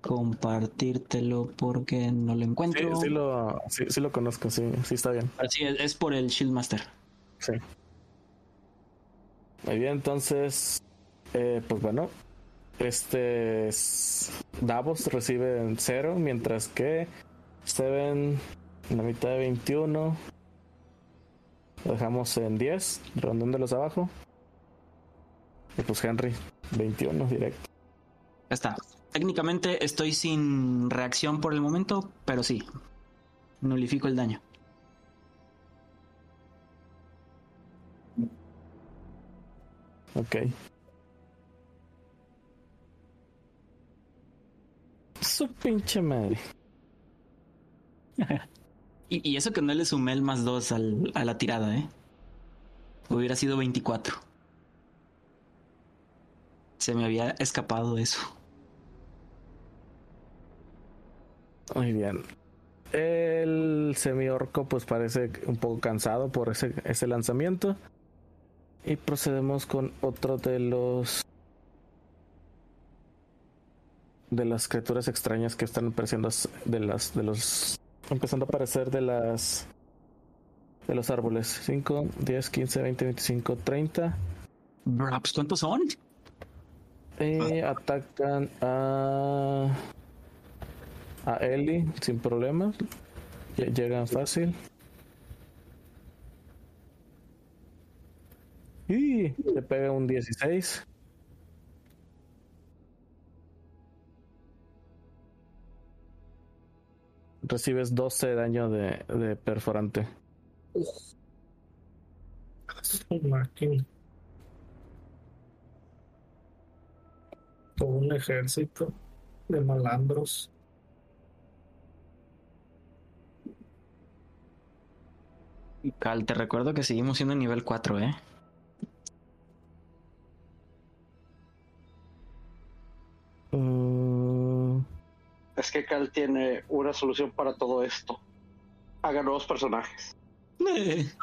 compartírtelo porque no lo Sí, encuentro. sí lo, sí, sí lo conozco, sí, sí está bien. Así es, es por el Shieldmaster. Sí. Muy bien, entonces, eh, pues bueno, este es- Davos recibe 0, mientras que Steven en la mitad de 21. Lo dejamos en 10, rondándolos abajo. Y pues Henry, 21 directo. Ya está. Técnicamente estoy sin reacción por el momento, pero sí. Nulifico el daño. Ok. Su pinche madre. <laughs> Y, y eso que no le sumé el más 2 al, a la tirada, ¿eh? Hubiera sido 24. Se me había escapado eso. Muy bien. El semiorco pues parece un poco cansado por ese, ese lanzamiento. Y procedemos con otro de los de las criaturas extrañas que están apareciendo de las de los empezando a aparecer de las de los árboles 5, 10, 15, 20, 25, 30 Bro, pues, ¿cuántos son? y atacan a a Ellie sin problemas. Lle- Llegan fácil. Y le pega un 16. Recibes 12 de daño de, de perforante. Todo un ejército de malandros. Cal, te recuerdo que seguimos siendo nivel 4, ¿eh? Uh, Es que Cal tiene una solución para todo esto. Haga nuevos personajes. <laughs>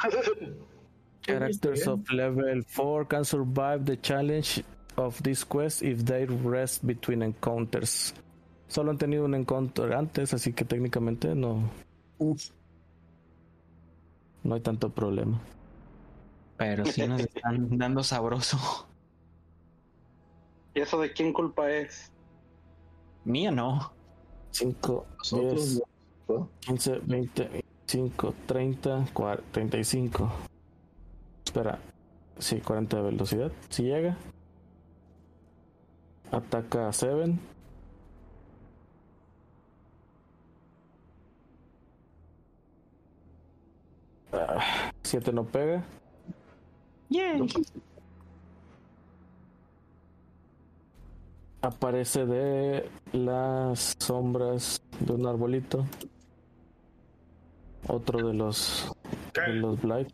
Characters of level 4 can survive the challenge of this quest if they rest between encounters. Solo han tenido un encounter antes, así que técnicamente no. No hay tanto problema. Pero sí nos están <laughs> dando sabroso. ¿Y eso de quién culpa es? Mía no. 5, Nosotros 10, no. 15, 20, 25, 30, 40, 35. Espera. Sí, 40 de velocidad. Si llega. Ataca a 7. Ah, 7 no pega. Aparece de las sombras de un arbolito. Otro de los de los Blight.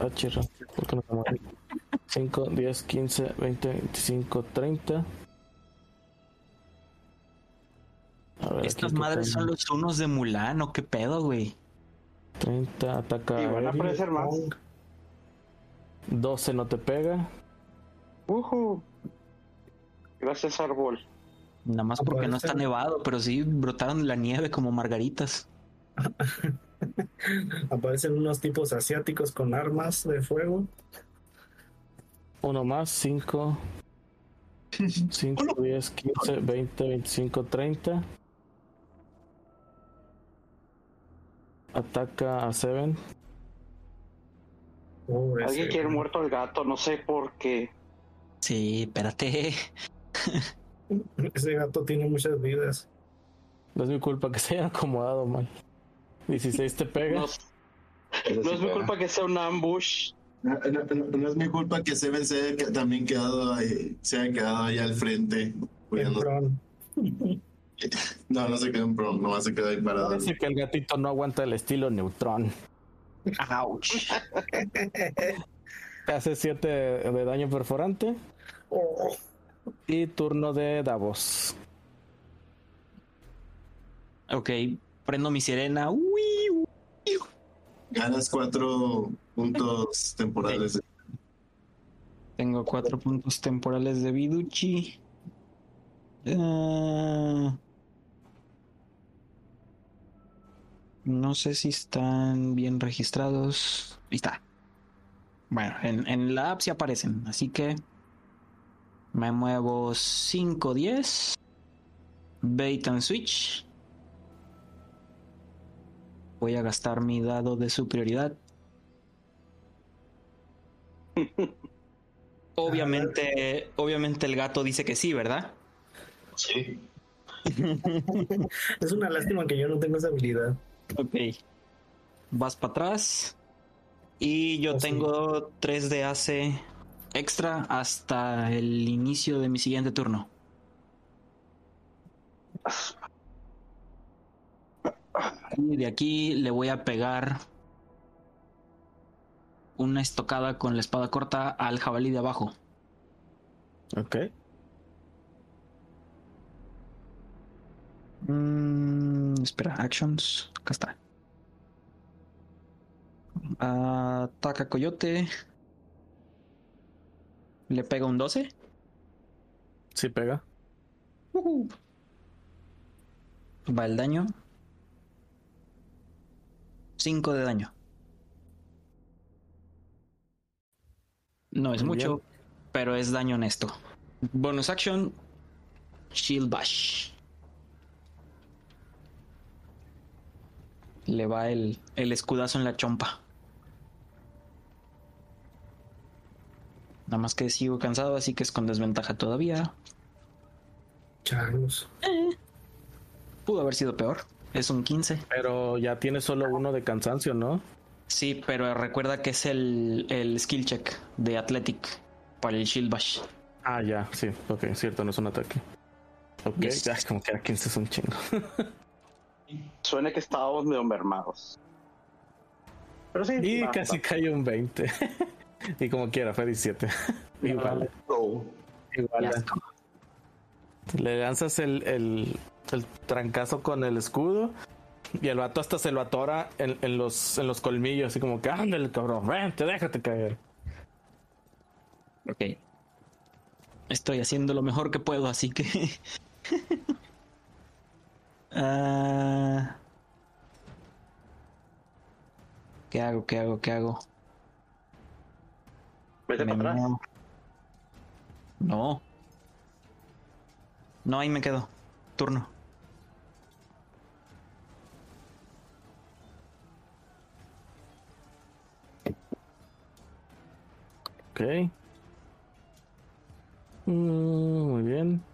Ah, chirra, ¿por qué no se mueve? 5, 10, 15, 20, 25, 30. A ver, Estas madres son los unos de Mulan, ¿o qué pedo, güey? 30, ataca Y van a aparecer más. 12 no te pega. Ujú. Gracias, árbol. Nada más porque no está nevado, pero sí brotaron la nieve como margaritas. <laughs> Aparecen unos tipos asiáticos con armas de fuego. Uno más, 5, 5, 10, 15, 20, 25, 30. Ataca a Seven. Alguien quiere muerto al gato, no sé por qué. Sí, espérate. Ese gato tiene muchas vidas. No es mi culpa que se haya acomodado mal. 16 te pega. No, no es mi culpa que sea un ambush. No, no- no- no es mi culpa que Seven se haya también quedado ahí, se haya quedado ahí al frente. No, no se queda en se queda ahí parado. Parece que el gatito no aguanta el estilo neutrón. Ouch. Hace 7 de daño perforante. Oh, Y turno de Davos. Ok, prendo mi sirena. Uy, uy. Ganas cuatro puntos temporales. Tengo cuatro puntos temporales de Viduchi. Ah, no sé si están bien registrados. Ahí está. Bueno, en, en la app sí aparecen, así que me muevo 5, 10. Bait and switch. Voy a gastar mi dado de superioridad. <laughs> Obviamente, obviamente el gato dice que sí, ¿verdad? Sí. <laughs> es una lástima que yo no tengo esa habilidad. Ok. Vas para atrás. Y yo tengo 3 de AC extra hasta el inicio de mi siguiente turno. Y de aquí le voy a pegar una estocada con la espada corta al jabalí de abajo. Ok. Mm, espera, actions. Acá está. Ataca coyote. Le pega un 12. Sí pega. Ujú. Va el daño. 5 de daño. No es Muy mucho, pero es daño honesto. Bonus action. Shield Bash. Le va el, el escudazo en la chompa. Nada más que sigo cansado, así que es con desventaja todavía. Changos. Pudo haber sido peor. Es un 15. Pero ya tiene solo uno de cansancio, ¿no? Sí, pero recuerda que es el, el skill check de Athletic para el Shield Bash. Ah, ya, sí. Ok, cierto, no es un ataque. Ok, Yes. ya, como que era 15 es un chingo. <laughs> Suena que estábamos medio mermados. Pero sí. Y casi cayó un 20. <laughs> y como quiera, fue 17. igual, igual. Le lanzas el, el, el trancazo con el escudo. Y el vato hasta se lo atora en, en los, en los colmillos, así como que ándale, cabrón, vente, déjate caer. Ok. Estoy haciendo lo mejor que puedo, así que. <laughs> Ah. ¿Qué hago? ¿Qué hago? ¿Qué hago? Vete Me para atrás. muevo. No. No, ahí me quedo. Turno. Ok. Mm, muy bien.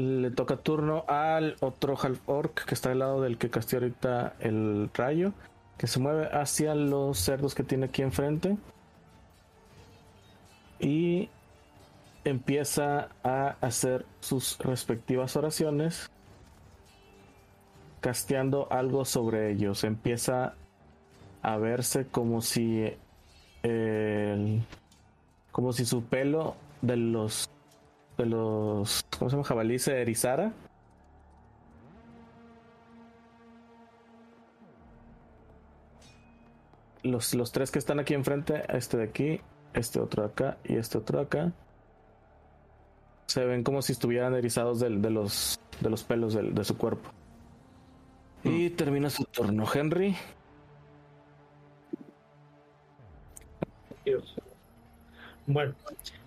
Le toca turno al otro half orc que está al lado del que casteó ahorita el rayo. Que se mueve hacia los cerdos que tiene aquí enfrente. Y empieza a hacer sus respectivas oraciones. Casteando algo sobre ellos. Empieza a verse como si. como si su pelo de los de los ¿cómo se llama? jabalí se erizara. Los, los tres que están aquí enfrente, este de aquí, este otro de acá y este otro de acá, se ven como si estuvieran erizados del- de, los, de los pelos del- de su cuerpo. Y termina su turno, Henry. Dios. Bueno,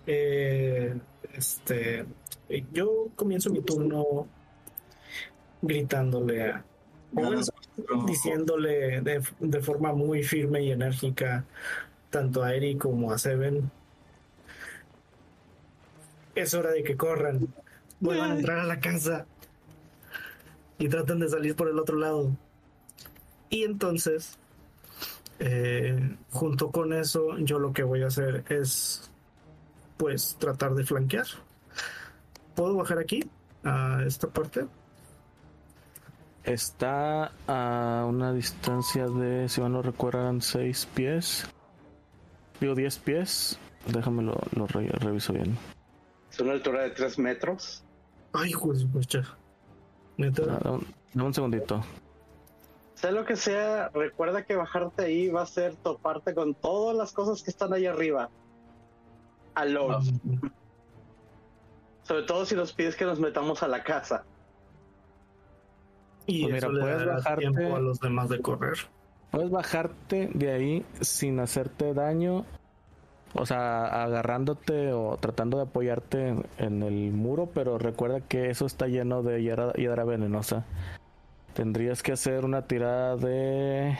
eh, este, eh, yo comienzo mi turno gritándole a, diciéndole de, de forma muy firme y enérgica tanto a Eric como a Seven. Es hora de que corran. Vuelvan a entrar a la casa. Y traten de salir por el otro lado. Y entonces Eh, junto con eso, yo lo que voy a hacer es, pues, tratar de flanquear. ¿Puedo bajar aquí, a esta parte? Está a una distancia de, si mal no recuerdan, 6 pies. Digo 10 pies. Déjame lo, lo re- reviso bien. Es una altura de 3 metros. Ay, pues. Neta, Ah, un- dame un segundito. Sea lo que sea, recuerda que bajarte ahí va a ser toparte con todas las cosas que están ahí arriba. Alone. Sobre todo si nos pides que nos metamos a la casa. Y Pues eso mira, le puedes dará bajarte- tiempo a los demás de correr. Puedes bajarte de ahí sin hacerte daño. O sea, agarrándote o tratando de apoyarte en, el muro, pero recuerda que eso está lleno de hiedra, hiedra venenosa. Tendrías que hacer una tirada de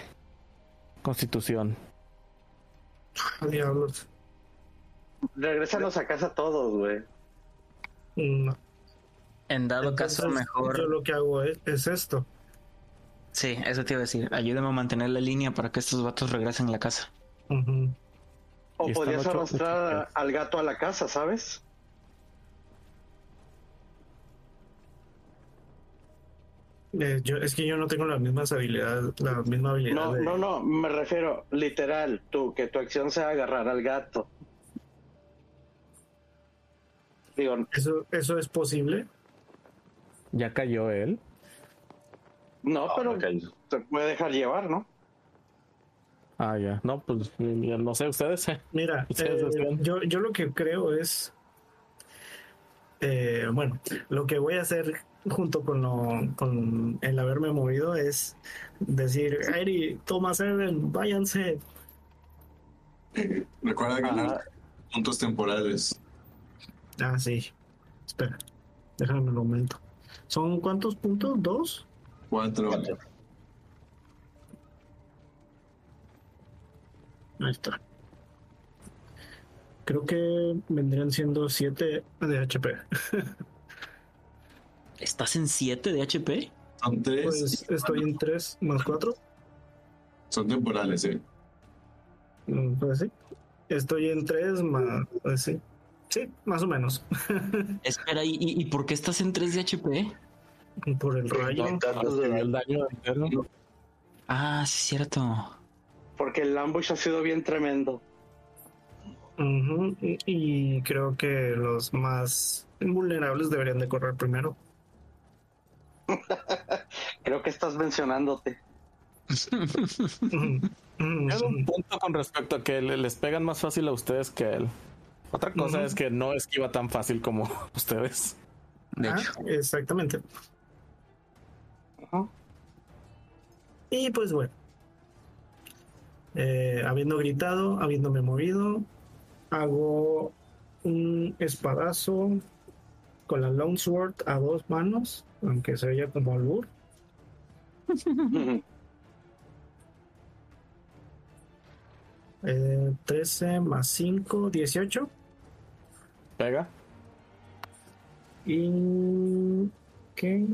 constitución. Ah, Diablos. Regrésanos a casa todos, güey. No. En dado caso, mejor. Yo lo que hago es, es esto. Sí, eso te iba a decir. Ayúdame a mantener la línea para que estos vatos regresen a la casa. O podrías arrastrar ocho al gato a la casa, ¿sabes? Eh, yo, es que yo no tengo las mismas habilidades, la misma habilidad. No, de- no, no, me refiero literal, tú, que tu acción sea agarrar al gato. Digo, Eso, eso es posible. Ya cayó él. no, Ah, pero se puede dejar llevar, ¿no? Ah, ya. No, pues ya no sé ustedes. eh. Mira, <laughs> eh, yo, yo lo que creo es, eh, bueno, lo que voy a hacer junto con, lo- con el haberme movido es decir, Airi, toma Seven, váyanse. Recuerda ganar puntos temporales. Ah, sí. Espera, déjame un momento. ¿Son cuántos puntos? ¿Dos? Cuatro. Cuatro. Ahí está. Creo que vendrían siendo siete de HP. <laughs> ¿Estás en 7 de HP? Son tres. Pues estoy en tres más cuatro. Son temporales, eh. Pues sí. Estoy en tres más. Pues sí. Sí, más o menos. <laughs> Espera, ¿y, y, por qué estás en 3 de HP? Por el rayo. El daño interno. Ah, sí, es cierto. Porque el ambush ha sido bien tremendo. Ujú, y- Y creo que los más vulnerables deberían de correr primero. <laughs> Creo que estás mencionándote. Hay un punto con respecto a que le- les pegan más fácil a ustedes que a él. Otra cosa es que no esquiva tan fácil como <laughs> ustedes. De Ah, hecho. exactamente. Y pues bueno. Eh, habiendo gritado, habiéndome movido, hago un espadazo con la longsword a dos manos, aunque se veía como albur. <laughs> Eh, 13 más 5, 18. Pega. Y que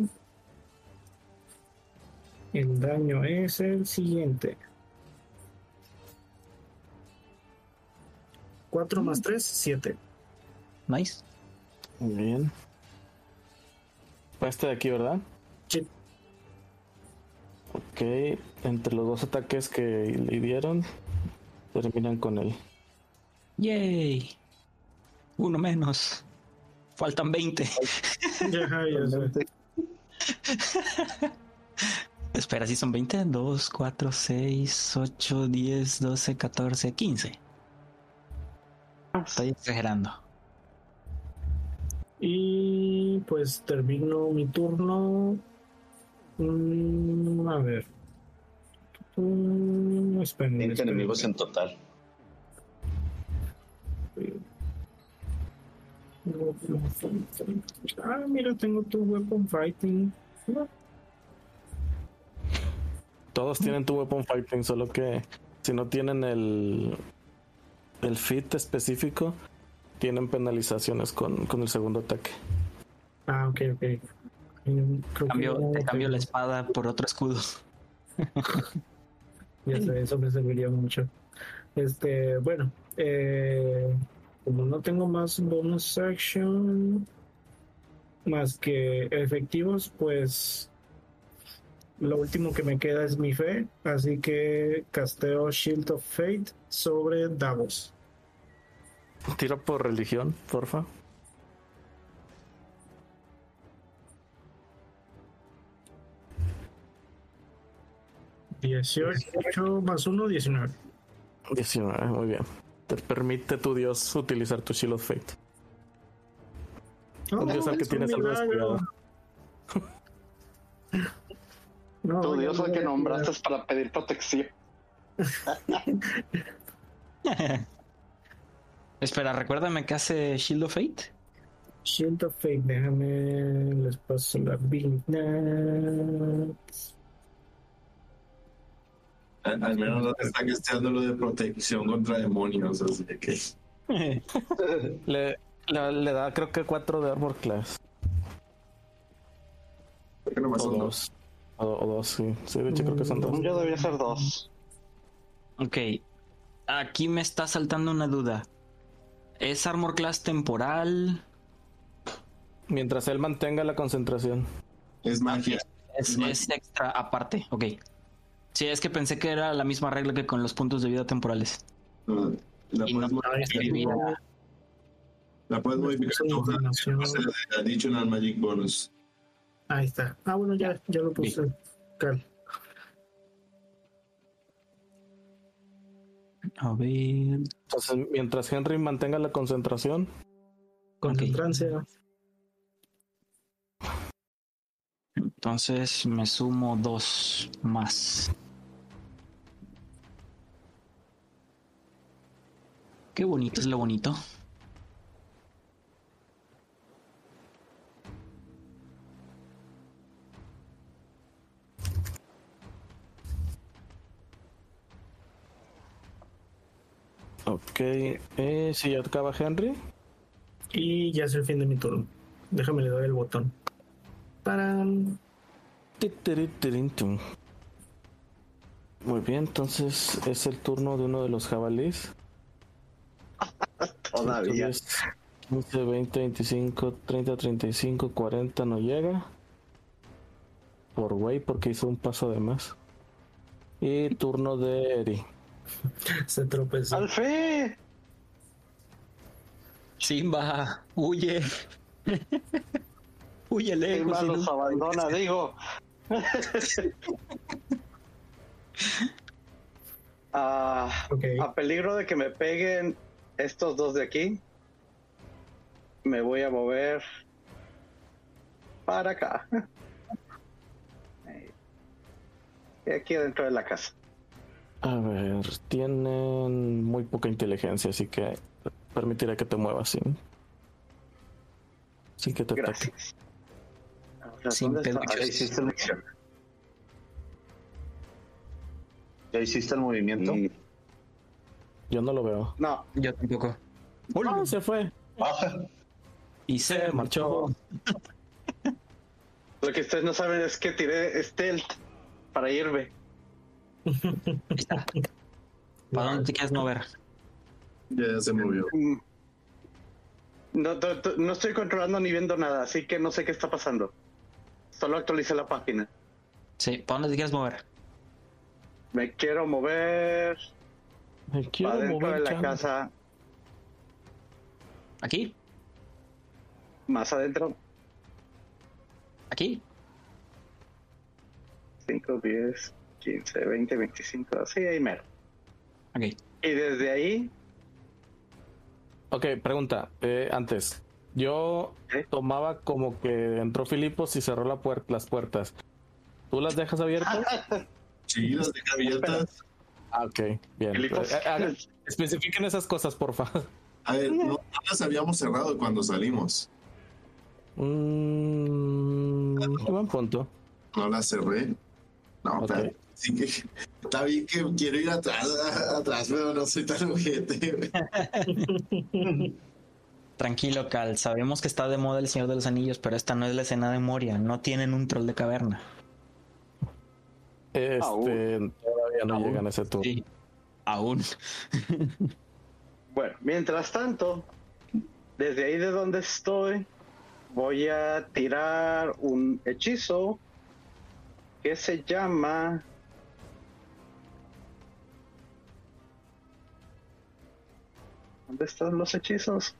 el daño es el siguiente. 4 más 3, 7. Nice. Muy bien. Fue este de aquí, ¿verdad? Sí. Ok. Entre los dos ataques que le dieron, terminan con él. Yay. Uno menos. Faltan 20. Ya, ya sé. <laughs> Espera, si son 20. 2, 4, 6, 8, 10, 12, 14, 15. Estoy exagerando. Y pues termino mi turno. Mm, a ver. Mm, esperen, 20 esperen. enemigos en total. Ah, mira, tengo tu weapon fighting. Todos tienen tu weapon fighting, solo que si no tienen el el fit específico, tienen penalizaciones con, con el segundo ataque. Ah, ok, ok. Creo Cambio, te cambio la espada por otro escudo. <laughs> Ya sé, eso me serviría mucho. Este, bueno, eh, como no tengo más bonus action más que efectivos, pues lo último que me queda es mi fe, así que casteo Shield of Fate sobre Davos. Tira por religión, porfa. 18 más 1, 19. 19, muy bien. Te permite tu Dios utilizar tu Shield of Fate. un <laughs> Dios al que tienes algo descuidado. No, tu Dios al que nombraste para pedir protección. <laughs> Espera, recuérdame que hace Shield of Fate. Shield of Fate, déjame, les paso la habilidad. Al, menos no te está casteando lo de protección contra demonios, así que. <laughs> le, le, da creo que 4 de Armor Class. ¿Por qué no más o dos? O, dos, sí. Sí, de hecho creo que son dos. Yo debería ser dos. Ok. Aquí me está saltando una duda. ¿Es Armor Class temporal? Mientras él mantenga la concentración. Es magia. Es, es extra aparte, ok. Sí, es que pensé que era la misma regla que con los puntos de vida temporales. la, puedes modificar. La puedes modificar. Additional Magic Bonus. Ahí está. Ah, bueno, ya, ya lo puse. Cal. A ver. Entonces, mientras Henry mantenga la concentración. Concentrancia. Entonces me sumo dos más. Qué bonito es lo bonito. Ok, eh, si ya acaba Henry. Y ya es el fin de mi turno. Déjame le doy el botón. Para. Muy bien, entonces es el turno de uno de los jabalíes. <laughs> Todavía. 15, 20, 25, 30, 35, 40 no llega. Por güey, porque hizo un paso de más. Y turno de Eri. <laughs> Se tropezó. ¡Alfe! Simba, huye. <laughs> huye lejos. Simba los abandona, digo. <laughs> Ah, a peligro de que me peguen estos dos de aquí, me voy a mover para acá. <laughs> Y aquí dentro de la casa. A ver, tienen muy poca inteligencia, así que permitiré que te muevas sin, sin que te Gracias. ¿Ya hiciste el ¿Ya hiciste el movimiento? Yo no lo veo. No, yo tampoco. No, se fue. Y se marchó. <laughs> Lo que ustedes no saben es que tiré stealth para irme. <laughs> ¿Para dónde te quieres mover? Ya se movió. Mm. No, no, estoy controlando ni viendo nada, así que no sé qué está pasando. Solo actualicé la página. Sí, ¿para dónde te quieres mover? Me quiero mover. Me quiero dentro mover de la casa. ¿Aquí? Más adentro. ¿Aquí? 5, 10, 15, 20, 25. Así ahí mero. Ok. Y desde ahí. Ok, pregunta. Eh, antes. Yo tomaba como que entró Filipos y cerró la las puertas. ¿Tú las dejas abiertas? <laughs> Sí, las deja abiertas. Ah, ok, bien. Eh, eh, especifiquen esas cosas, por favor. A ver, no, las habíamos cerrado cuando salimos. Mmm, buen punto. No las cerré. No, okay. sí que está bien que quiero ir atrás, atrás, pero no soy tan ojete. <laughs> Tranquilo, Cal. Sabemos que está de moda el Señor de los Anillos, pero esta no es la escena de Moria. No tienen un troll de caverna. Este, todavía todavía no llegan a ese turno. Sí, aún. <laughs> Bueno, mientras tanto, desde ahí de donde estoy, voy a tirar un hechizo que se llama ¿Dónde están los hechizos?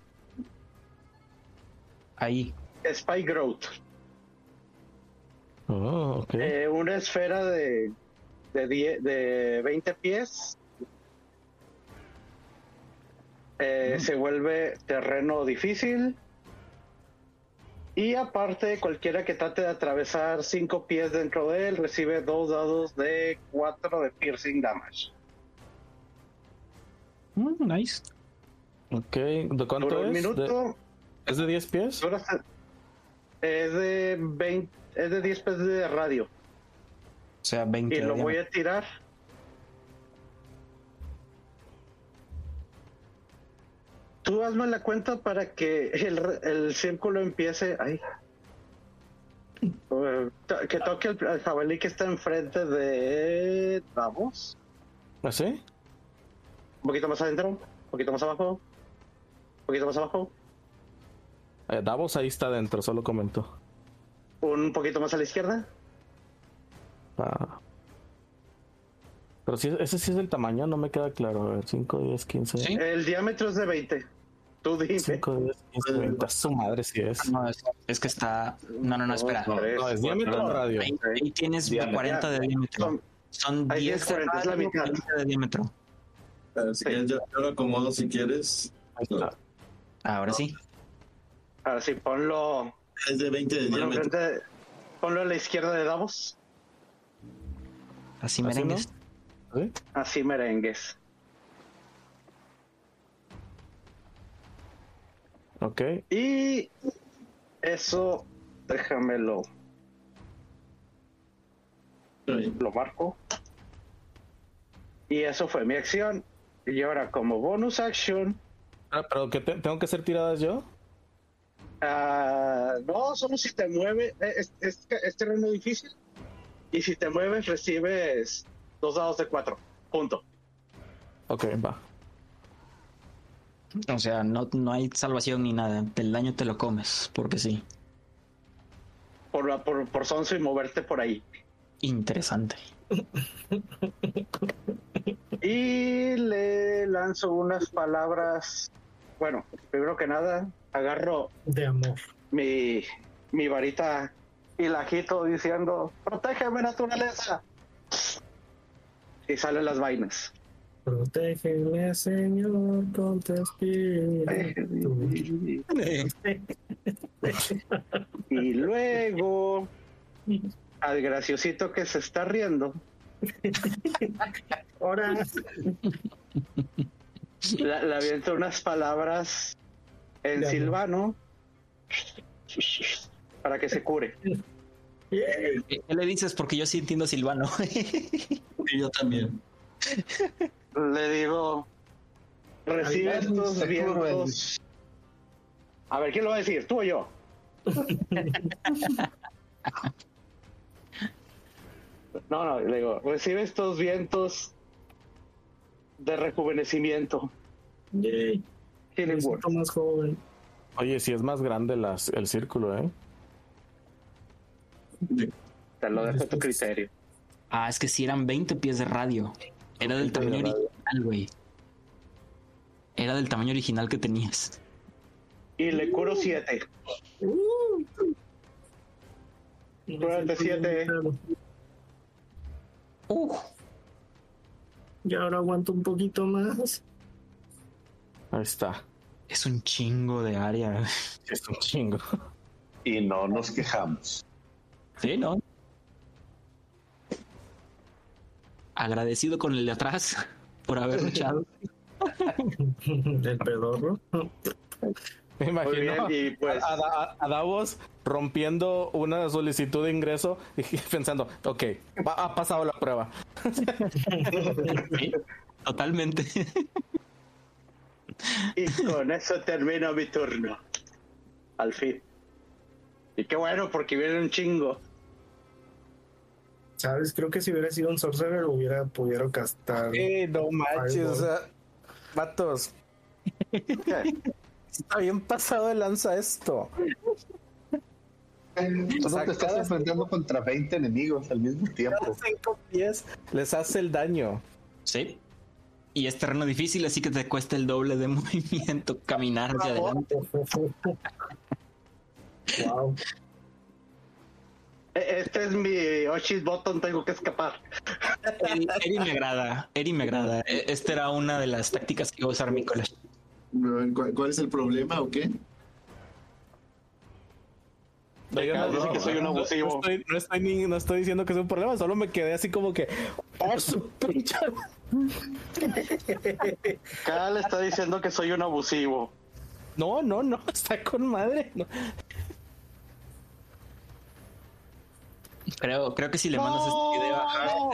Ahí. Spy Growth. Oh, ok. Eh, una esfera de, de, die- de 20 pies. Eh, Se vuelve terreno difícil. Y aparte, cualquiera que trate de atravesar 5 pies dentro de él recibe dos dados de 4 de piercing damage. Mm, nice. Ok, ¿de cuánto Dura un es? minuto. ¿De- ¿Es de 10 pies? es de 20, es de 10 pies de radio. O sea, 20. Y lo voy a tirar. Tú hazme la cuenta para que el, el círculo empiece. Ay. Eh, que toque el, el jabalí que está enfrente de Davos. ¿Así? Un poquito más adentro. Un poquito más abajo. Un poquito más abajo. Eh, Davos ahí está adentro, solo comentó. Un poquito más a la izquierda. Ah. Pero si ese sí es el tamaño, no me queda claro. A ver, 5, 10, 15. Sí. El diámetro es de 20. Tú dime. 5, 10, 15, 20. A Su madre si es. No, es, es que está. No, no, no, espera. No, No, es diámetro o radio. Ahí, tienes Diámetro. 40 de diámetro. Son- Son ahí 10 es 40, es la radio, mitad. 20 de diámetro. Eh, si quieres, yo, yo lo acomodo si quieres. Ahí está. Ahora sí. Ahora sí, ponlo. Es de 20 de Ponlo, ponlo a la izquierda de Davos. Así ¿Así merengues. ¿Sí? Así merengues. Ok. Y eso, déjamelo, Sí. lo marco. Y eso fue mi acción. Y ahora como bonus action, Ah, pero que te- tengo que hacer tiradas yo. Ah, no, solo si te mueves, eh, es, es, es terreno difícil. Y si te mueves recibes dos dados de cuatro. Punto. Ok, va. O sea, no, no hay salvación ni nada. El daño te lo comes, porque sí. Por, por, por sonso y moverte por ahí. Interesante. Y le lanzo unas palabras. Bueno, primero que nada, agarro De amor. mi, mi varita y la agito diciendo: ¡Protégeme, naturaleza! Y salen las vainas. Protégeme, Señor, con tu espíritu. Y luego, al graciosito que se está riendo, Ahora, le, le aviento unas palabras en silvano para que se cure. ¿Qué le dices? Porque yo sí entiendo Silvano. Y <laughs> yo también. Le digo, recibe estos vientos. A ver, ¿quién lo va a decir? ¿Tú o yo? <laughs> No, no, le digo, recibe estos vientos de rejuvenecimiento. yay. Siento más joven. Oye, si es más grande las, el círculo, ¿eh? Te lo dejo a tu criterio. ah, es que si eran 20 pies de radio. Era del tamaño de original, güey. Era del tamaño original que tenías. Y le curo siete. Uh. Durante siete. Uh, Y ahora aguanto un poquito más. Ahí está. es un chingo de área. <laughs> Es un chingo. Y no nos quejamos. Sí, ¿no? Agradecido con el de atrás por haber luchado. <laughs> El pedorro. Me bien, imagino y pues a, a- a Davos rompiendo una solicitud de ingreso y <laughs> pensando, ok, va- ha pasado la prueba. Sí, <laughs> totalmente. Y con eso termino mi turno. Al fin. Y qué bueno, porque viene un chingo. ¿Sabes? Creo que si hubiera sido un sorcerer hubiera podido castar. Eh, no manches, o sea, vatos. <laughs> Está bien pasado de lanza esto. O sea, te estás enfrentando contra 20 enemigos al mismo tiempo. Cinco pies les hace el daño. Sí. Y es terreno difícil, así que te cuesta el doble de <laughs> movimiento caminar hacia adelante. <laughs> wow. E-, Este es mi Oshi's Button, tengo que escapar. Eri, Eri me agrada, Eri me agrada. E- Esta era una de las tácticas que iba a usar Nicolás. ¿Cuál, cuál es el problema o qué? No, yo que soy un abusivo. No estoy, ni- no estoy diciendo que es un problema, solo me quedé así como que. ¡Oh, su pinche! <laughs> Cal está diciendo que soy un abusivo. No, no, no, <laughs> está con madre. no. Creo, creo que si le mandas este video a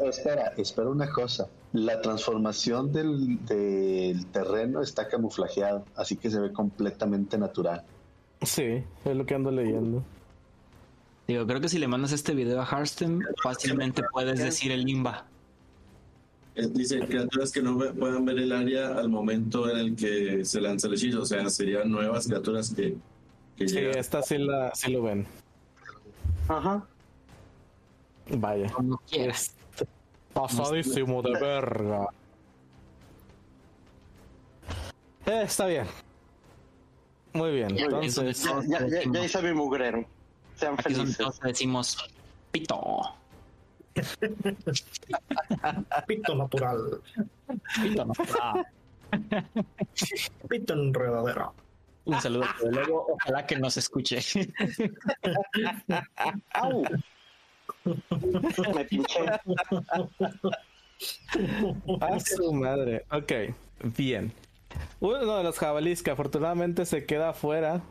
Oh, espera, espera una cosa. La transformación del, del terreno está camuflajeado, así que se ve completamente natural. Sí, es lo que ando leyendo. digo, creo que si le mandas este video a Harstem, fácilmente puedes decir el limba. Dice criaturas que no ve- puedan ver el área al momento en el que se lanza el hechizo. O sea, serían nuevas criaturas que, que Sí, llegan. esta sí, la, sí lo ven. Ajá. Vaya. Como quieras. Pasadísimo de verga. Eh, está bien. Muy bien, entonces. Ya, ya, ya- ya hice mi mugrero. Sean Aquí felices. todos decimos pito. <laughs> Pito natural. Pito. Ah, <laughs> Pito enredadera. un saludo de luego. Ojalá que nos escuche. <laughs> ¡Au! Me pinché. A <laughs> su madre. Ok, bien. Uno de los jabalíes que afortunadamente se queda fuera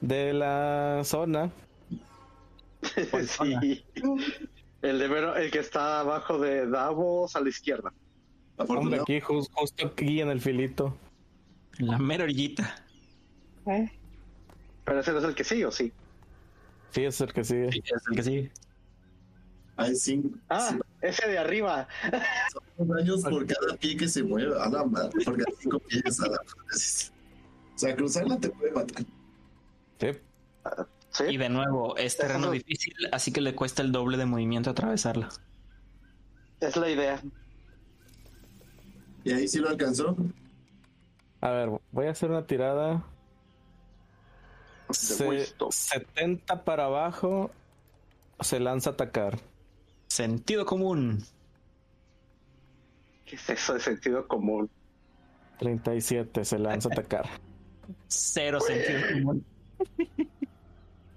de la zona. <laughs> Sí. El de Vero- el que está abajo de Davos a la izquierda. Hombre, aquí, jus- justo aquí en el filito. La mera orillita. Pero ese no es el que sí, ¿o sí? Sí, es el que sigue. Sí, es el que sí. Hay cinco, Ah, ese de arriba. cinco daños por cada pie que se mueve. A la madre, por cada cinco pies a la O sea, cruzarla te puede matar. Sí. Sí. Y de nuevo, es terreno Eso- difícil, así que le cuesta el doble de movimiento atravesarla. Es la idea. Y ahí sí lo alcanzó. A ver, voy a hacer una tirada. Se- wisdom. 70 para abajo se lanza a atacar. Sentido común. ¿Qué es eso de sentido común? 37 se lanza a atacar. Cero sentido común.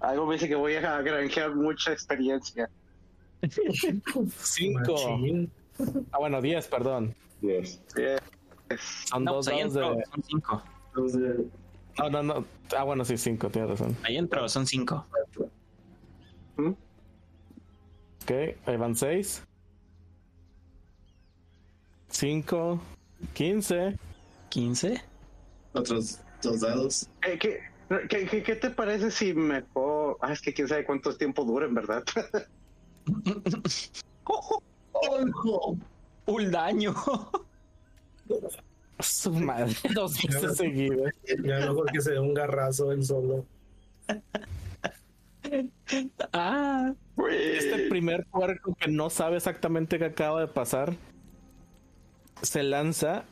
Algo me dice que voy a granjear mucha experiencia. 5. Machín. Ah, bueno, 10, perdón. Yes. Son No, dos pues de. son cinco. Entonces, No, no, no. Ah, bueno, sí, 5, tienes razón. Ahí entró, son cinco. Ok, ahí van 6. 5, 15. 15. otros dos dados. Eh, ¿Qué, qué, qué, qué te parece si mejor... Ah, es que quién sabe cuánto tiempo duren, ¿verdad? <laughs> ¡Ojo! ¡Un daño! <laughs> Su madre, <laughs> dos veces seguidas. Ya mejor que se dé un garrazo él solo. ah, Este primer puerco que no sabe exactamente qué acaba de pasar se lanza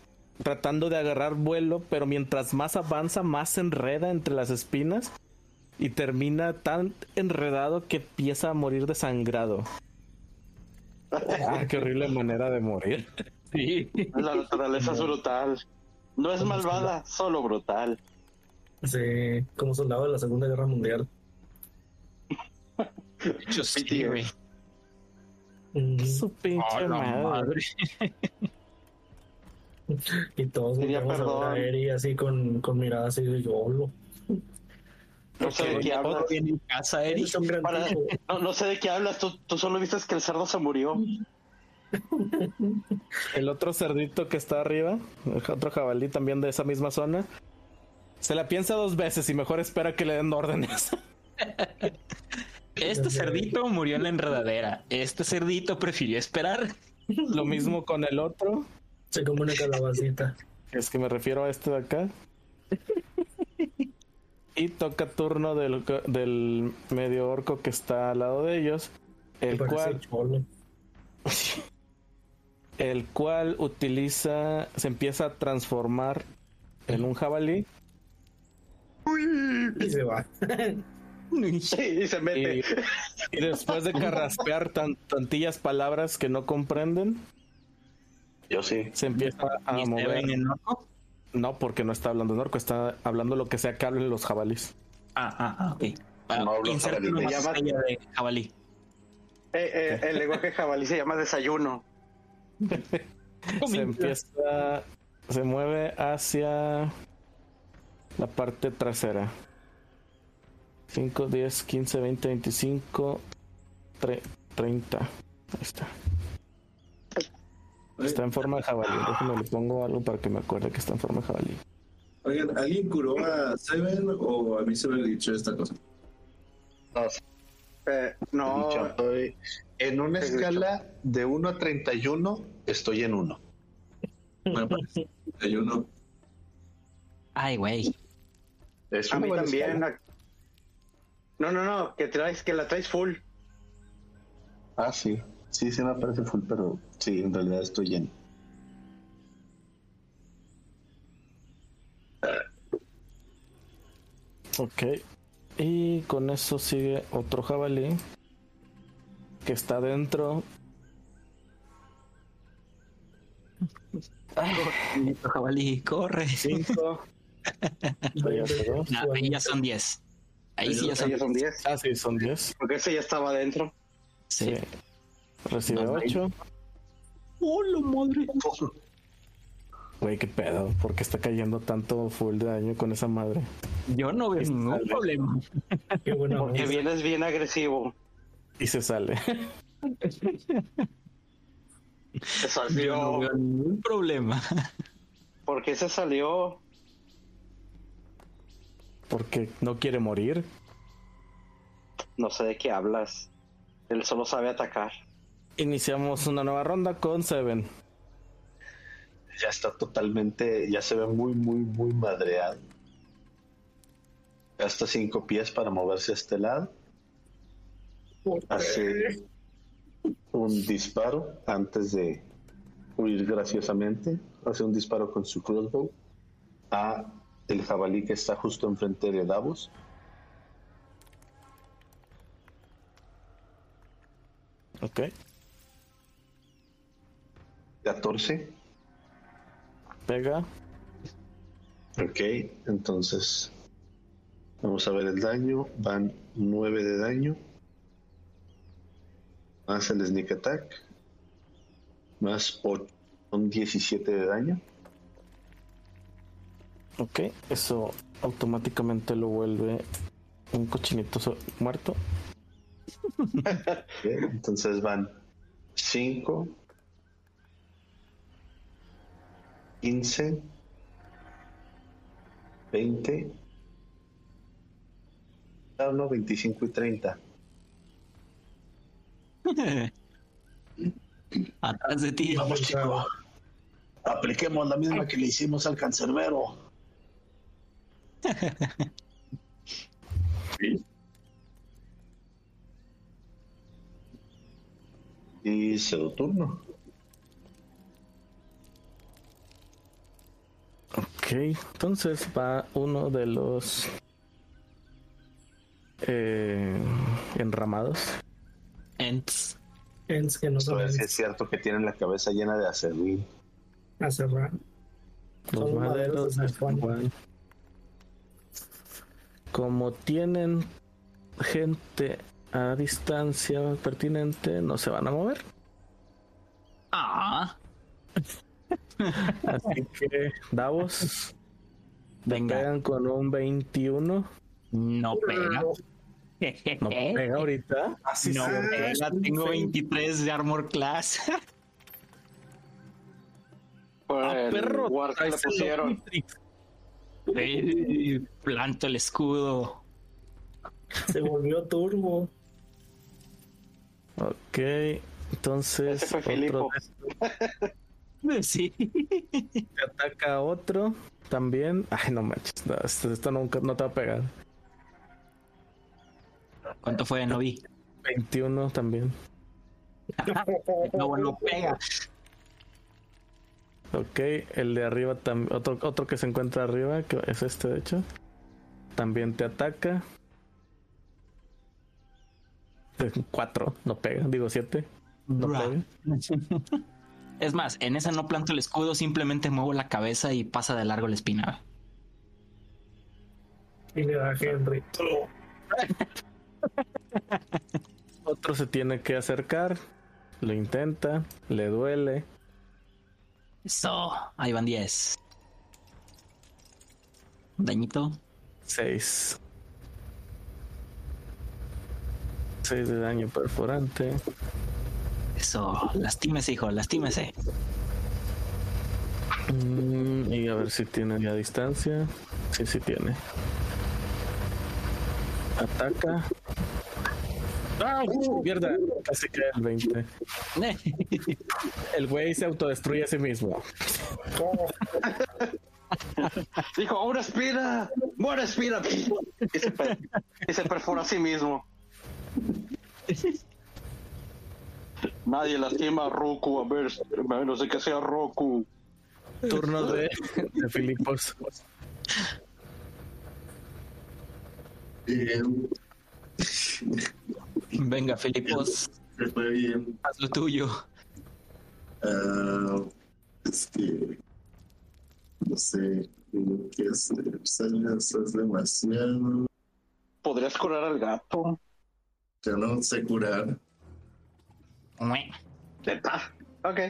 tratando de agarrar vuelo, pero mientras más avanza, más se enreda entre las espinas y termina tan enredado que empieza a morir desangrado. Ah, qué horrible manera de morir. Sí. La naturaleza es <laughs> brutal. No es malvada, solo brutal. Sí, como soldado de la Segunda Guerra Mundial. De hecho, sí, güey. Mm, Su pinche Oh, la madre. madre. <laughs> Y todos volteamos a ver perdón. a Eri así con, con mirada así de YOLO. No sé de qué hablas. Casa, Para- no sé de qué hablas. Tú, tú solo viste que el cerdo se murió. <laughs> El otro cerdito que está arriba, el otro jabalí también de esa misma zona, se la piensa dos veces y mejor espera que le den órdenes. Este cerdito murió en la enredadera. Este cerdito prefirió esperar. Lo mismo con el otro. Se come una calabacita. Es que me refiero a este de acá. Y toca turno del, del medio orco que está al lado de ellos. El cual. <laughs> El cual utiliza. Se empieza a transformar en un jabalí. Y se va. Sí, y se mete. Y, después de carraspear tan, tantillas palabras que no comprenden, yo sí. Se empieza a mover. En el orco? No, porque no está hablando en orco, está hablando lo que sea que hablen los jabalís. Ah, ah, ah, ok. no hablo jabalí. llama... de jabalí. Eh, eh, el lenguaje jabalí se llama desayuno. <laughs> se empieza, se mueve hacia la parte trasera. 5, 10, 15, 20, 25, 30. Ahí está. Está en forma de jabalí. Déjame le pongo algo para que me acuerde que está en forma de jabalí. Oigan, ¿alguien curó a Seven o a mí se me ha dicho esta cosa? no. Eh, en una escala de 1 a 31, estoy en 1. Bueno, 31. Ay, güey. A mí también. No, no, no, que traes, que la traes full. Ah, sí. Sí, sí me parece full, pero sí, en realidad estoy lleno. Ok. Y con eso sigue otro jabalí que está dentro. <laughs> Corre, jabalí, corre. Cinco. ahí ya son diez. Ahí sí ya son, diez. Ah, sí, son diez. Porque ese ya estaba dentro. Sí. Recibe 8. ¡Hola, madre! Güey, qué pedo. ¿Por qué está cayendo tanto full de daño con esa madre? Yo no veo ningún problema. Qué bueno. Porque vienes bien agresivo. Y se sale. se salió. no veo ningún problema. ¿Por qué se salió? Porque no quiere morir. No sé de qué hablas. Él solo sabe atacar. Iniciamos una nueva ronda con Seven. Ya está totalmente, ya se ve muy, muy, muy madreado. Gasta cinco pies para moverse a este lado. Hace un disparo antes de huir graciosamente. Hace un disparo con su crossbow a el jabalí que está justo enfrente de Davos. Ok. 14. Pega. Ok, entonces vamos a ver el daño. Van 9 de daño. Más el sneak attack. Más 8. Son 17 de daño. Ok, eso automáticamente lo vuelve un cochinito muerto. <laughs> entonces van 5 15, 20, no, 25 y 30. <laughs> Atrás de ti. Vamos, chico. Apliquemos la misma que le hicimos al cancerbero. Y se turno. Ok, entonces va uno de los eh, enramados. Ents. Ents que no saben. Es cierto que tienen la cabeza llena de acerrín. Acerrar. Los maderos Como tienen gente a distancia pertinente, no se van a mover. Ah. <laughs> Así que, Davos, vengan con un 21. No pega. No pega ahorita. Así no pega, tengo 23 de Armor Class. <laughs> ah, perro, le pusieron. planto el escudo. Se volvió turbo. Ok, entonces. otro <laughs> sí. Te ataca otro también. Ay, no manches. esto, nunca no te va a pegar. ¿Cuánto fue, no vi? 21 también. <laughs> no, no pega. Ok, el de arriba también. Otro, otro que se encuentra arriba, que es este de hecho. También te ataca. Cuatro, no pega. Digo siete. No pega. <laughs> Es más, en esa no planto el escudo, simplemente muevo la cabeza y pasa de largo la espina. Y le da Henry. <laughs> Otro se tiene que acercar. Lo intenta. Le duele. Eso. Ahí van 10. Dañito. 6. 6 de daño perforante. Eso, lastímese, hijo, lastímese. Mm, y a ver si tiene ya distancia. Sí, sí tiene. Ataca. ¡Ah! Mierda, casi queda el 20. <laughs> el güey se autodestruye a sí mismo. <laughs> Dijo, ahora espera, ahora espera. Y se, y se perfora a sí mismo. Nadie lastima a Roku, a ver, no sé que sea Roku. Turno de, de Filipos. Venga, Filipos. Fue bien. Haz lo tuyo. Uh, es que. No sé. ¿Qué hacer? Eso es demasiado. ¿Podrías curar al gato? Yo no sé curar. Ok.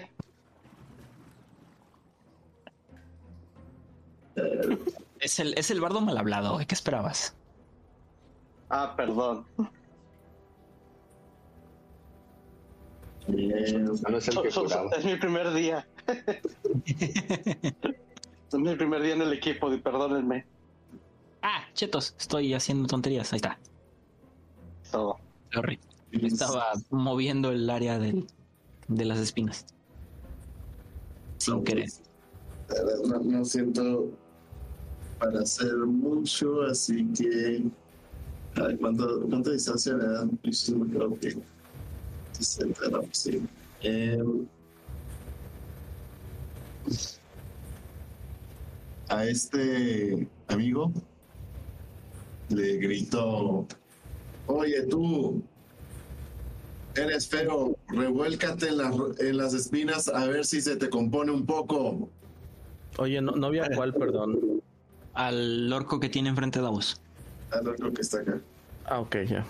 Es el, es el bardo mal hablado. ¿Qué esperabas? Ah, perdón. es, mi primer día. <laughs> es mi primer día en el equipo, perdónenme. Ah, chetos, estoy haciendo tonterías. Ahí está. Todo. Sorry. Estaba moviendo el área de, de las espinas. Sin querer. No, siento para hacer mucho, así que. ¿Cuánto, ¿Cuánta distancia me dan? Creo que 60, no, sí. Em, a este amigo le grito: Oye, tú, Eres feo, revuélcate en las, en las espinas a ver si se te compone un poco. Oye, no, no había cuál, perdón. Al orco que tiene enfrente de vos. Al orco que está acá. Ah, ok, ya.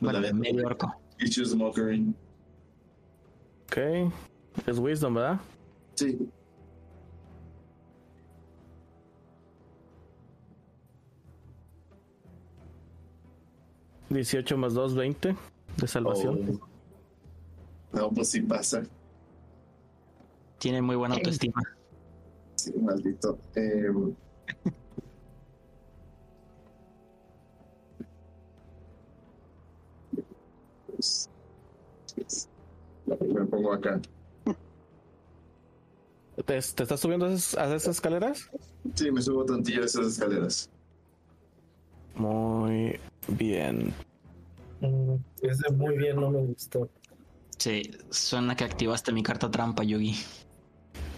Bueno, medio orco. Mockery. Ok. Es Wisdom, ¿verdad? Sí. Dieciocho más dos, veinte de salvación. Oh. No, pues sí pasa. Tiene muy buena autoestima. Sí, maldito. Eh... me pongo acá. ¿Te, estás subiendo a esas, escaleras? Sí, me subo tantillo a esas escaleras. Muy bien. Mm, ese muy bien, no me gustó. Sí, suena que activaste mi carta trampa, Yogi.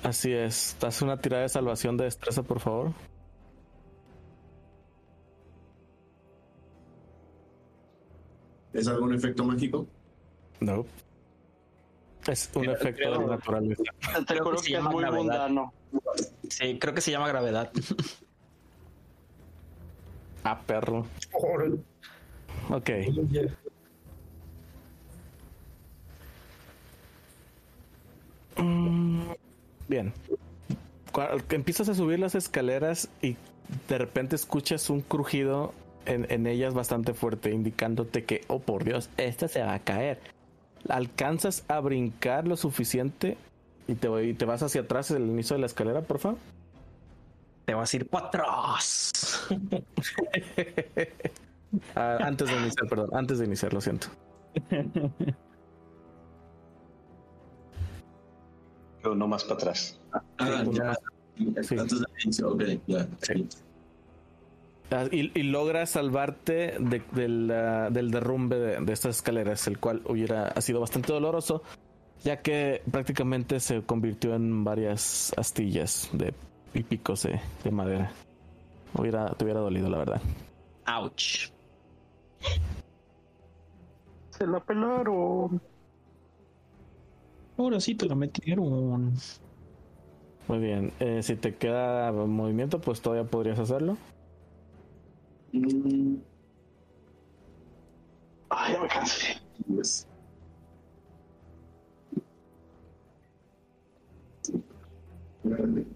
Así es. Haz una tirada de salvación de destreza, por favor. ¿Es algún efecto mágico? No. Es un efecto de naturaleza. Te creo que, es muy mundano. Sí, creo que se llama gravedad. ah, perro. Ok. Mm, bien. Empiezas a subir las escaleras y de repente escuchas un crujido en, ellas bastante fuerte, indicándote que, oh por Dios, esta se va a caer. Alcanzas a brincar lo suficiente y te, y te vas hacia atrás el inicio de la escalera, por favor. Te vas a ir para atrás. <laughs> Ah, antes de iniciar, perdón, antes de iniciar, lo siento. Pero no más para atrás. Ah, ya. Sí. Antes de ok, ya. Sí. Y, y logras salvarte de- del, del derrumbe de, de estas escaleras, el cual hubiera ha sido bastante doloroso, ya que prácticamente se convirtió en varias astillas de y picos de, de madera. Hubiera, te hubiera dolido, la verdad. Ouch. Se la pelaron. Ahora sí te la metieron. Muy bien. Eh, si te queda movimiento, pues todavía podrías hacerlo. Mm, Ay, ya me cansé. Vale.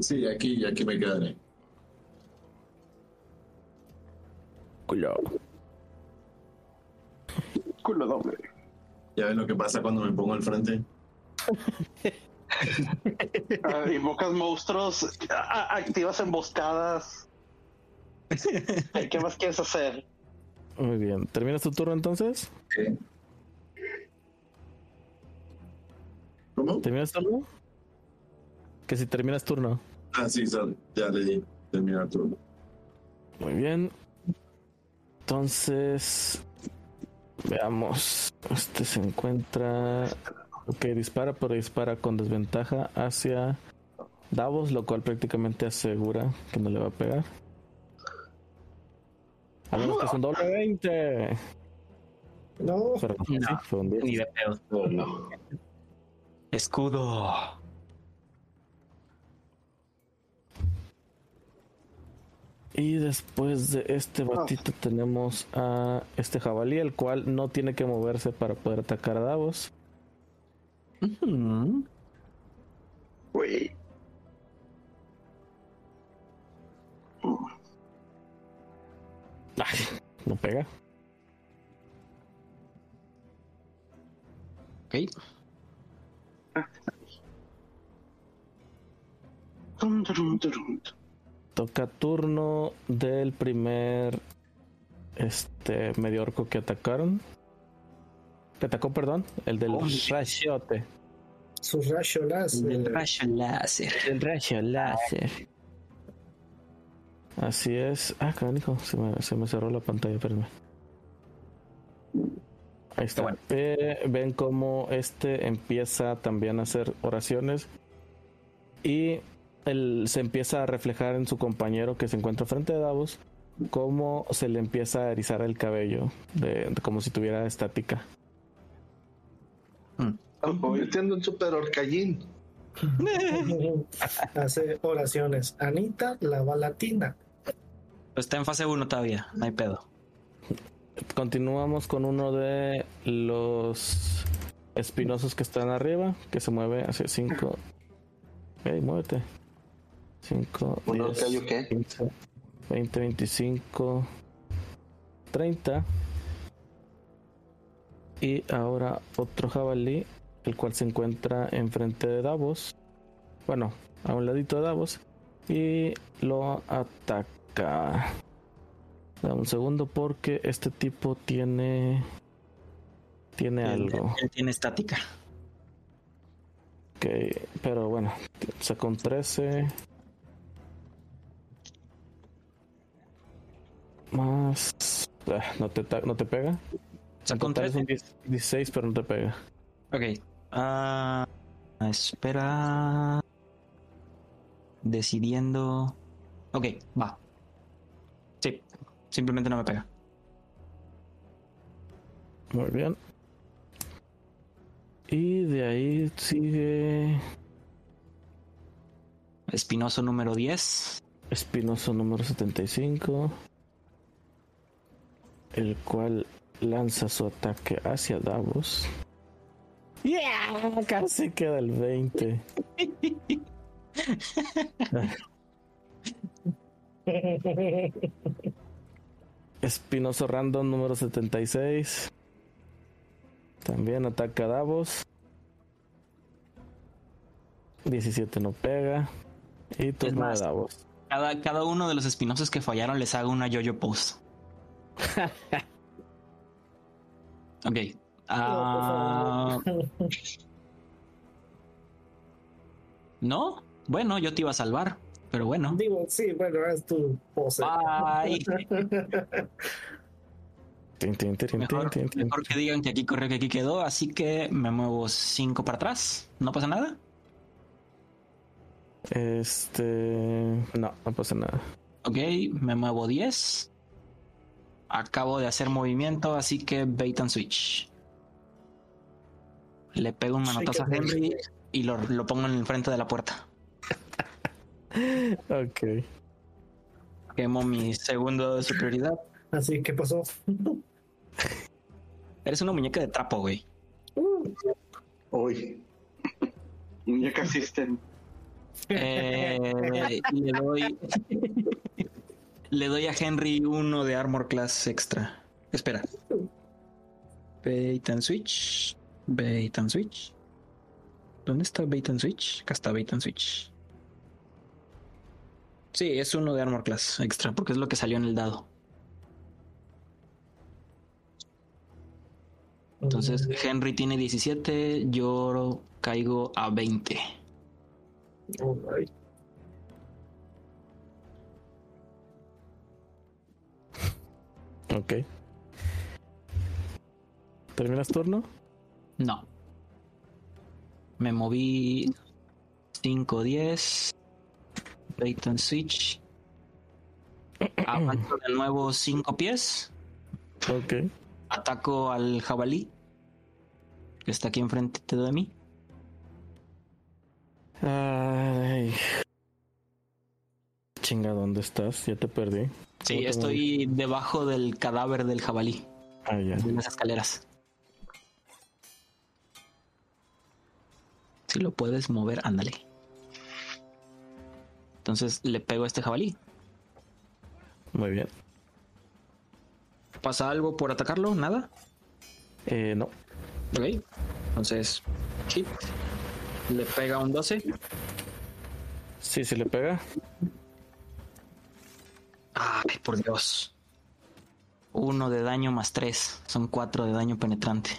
Sí, aquí, aquí me quedaré. Cuidado. Culo doble. Ya ven lo que pasa cuando me pongo al frente. <laughs> <laughs> Invocas monstruos, activas emboscadas. ¿Qué más quieres hacer? Muy bien. ¿Terminas tu turno entonces? ¿Cómo? ¿Terminas turno? Que si terminas turno. Ah, sí, ya le di. Terminar turno. Muy bien. Entonces, veamos. Este se encuentra. Ok, dispara, pero dispara con desventaja hacia Davos, lo cual prácticamente asegura que no le va a pegar. A menos que es un doble 20. No, Pero no, sí, No. fue un 10. Ni de pedo. No. Escudo. Y después de este batito tenemos a este jabalí, el cual no tiene que moverse para poder atacar a Davos. Güey. Ay, no pega. Ok. Toca turno del primer este medio orco que atacaron. Que atacó, perdón, el del Oh, rachiote. sus rayolas. Del eh, rayo láser. El rayo láser. Así es. Ah, canijo, se me, se me cerró la pantalla, espérenme. Ahí está. Bueno. Eh, ven cómo este empieza también a hacer oraciones y él se empieza a reflejar en su compañero que se encuentra frente a Davos, cómo se le empieza a erizar el cabello, de, de como si tuviera estática. Están convirtiendo en super orcallín. <laughs> hace oraciones. Anita, la balatina. Está en fase 1 todavía. No hay pedo. Continuamos con uno de los espinosos que están arriba, que se mueve hacia 5. Ok, muévete. 5, ¿Un 10, orcayo qué? 15, 20, 25, 30. Y ahora otro jabalí, el cual se encuentra enfrente de Davos. Bueno, a un ladito de Davos. Y lo ataca. Dame un segundo porque este tipo tiene... Tiene algo. Él tiene estática. Ok, pero bueno, sacó un 13. Más... ah, no, te, no te pega. Sacó un Total es 13. un 10 16, pero no te pega. Ok. Ah, espera. Decidiendo. Ok, va. Sí, simplemente no me pega. Muy bien. Y de ahí sigue Espinoso número 10. Espinoso número 75. El cual lanza su ataque hacia Davos. ¡Yeah! Casi queda el 20. <laughs> Espinoso Random número 76. También ataca a Davos. 17 no pega. Y turno de más, Davos. Cada, cada uno de los espinosos que fallaron les hago una yo-yo pose. <laughs> ok. Ah, ¿No? Bueno, yo te iba a salvar, pero bueno. Digo, sí, bueno, es tu pose. Bye. <laughs> Mejor, mejor que digan que aquí corrió, que aquí quedó, así que me muevo 5 para atrás. ¿No pasa nada? Este. No, no pasa nada. Ok, me muevo 10. Acabo de hacer movimiento, así que bait and switch. Le pego un manotazo a Henry y lo, lo pongo en el frente de la puerta. <laughs> Ok. Quemo mi segundo de superioridad. Así que pasó. Eres una muñeca de trapo, güey. <laughs> Uy, Muñeca System. Eh, le doy. Le doy a Henry uno de Armor Class extra. Espera. Bait and Switch. Bait and Switch. ¿Dónde está Bait and Switch? Acá está Bait and Switch. Sí, es uno de Armor Class extra, porque es lo que salió en el dado. Entonces, Henry tiene 17, yo caigo a 20. Alright. Ok. ¿Terminas turno? No. Me moví 5, 10. Bait and switch. <clears throat> Avanzo de nuevo 5 pies. Ok. Ataco al jabalí. Que está aquí enfrente de mí. Ay. Chinga, ¿dónde estás? Ya te perdí. Sí, ¿Cómo te estoy debajo del cadáver del jabalí. Ah, ya. De las escaleras. Si lo puedes mover, ándale. Entonces le pego a este jabalí. Muy bien. ¿Pasa algo por atacarlo? ¿Nada? Eh, no. Ok. Entonces, hit. Le pega un 12. Sí, se le pega. Ay, por Dios. Uno de daño más tres. Son cuatro de daño penetrante.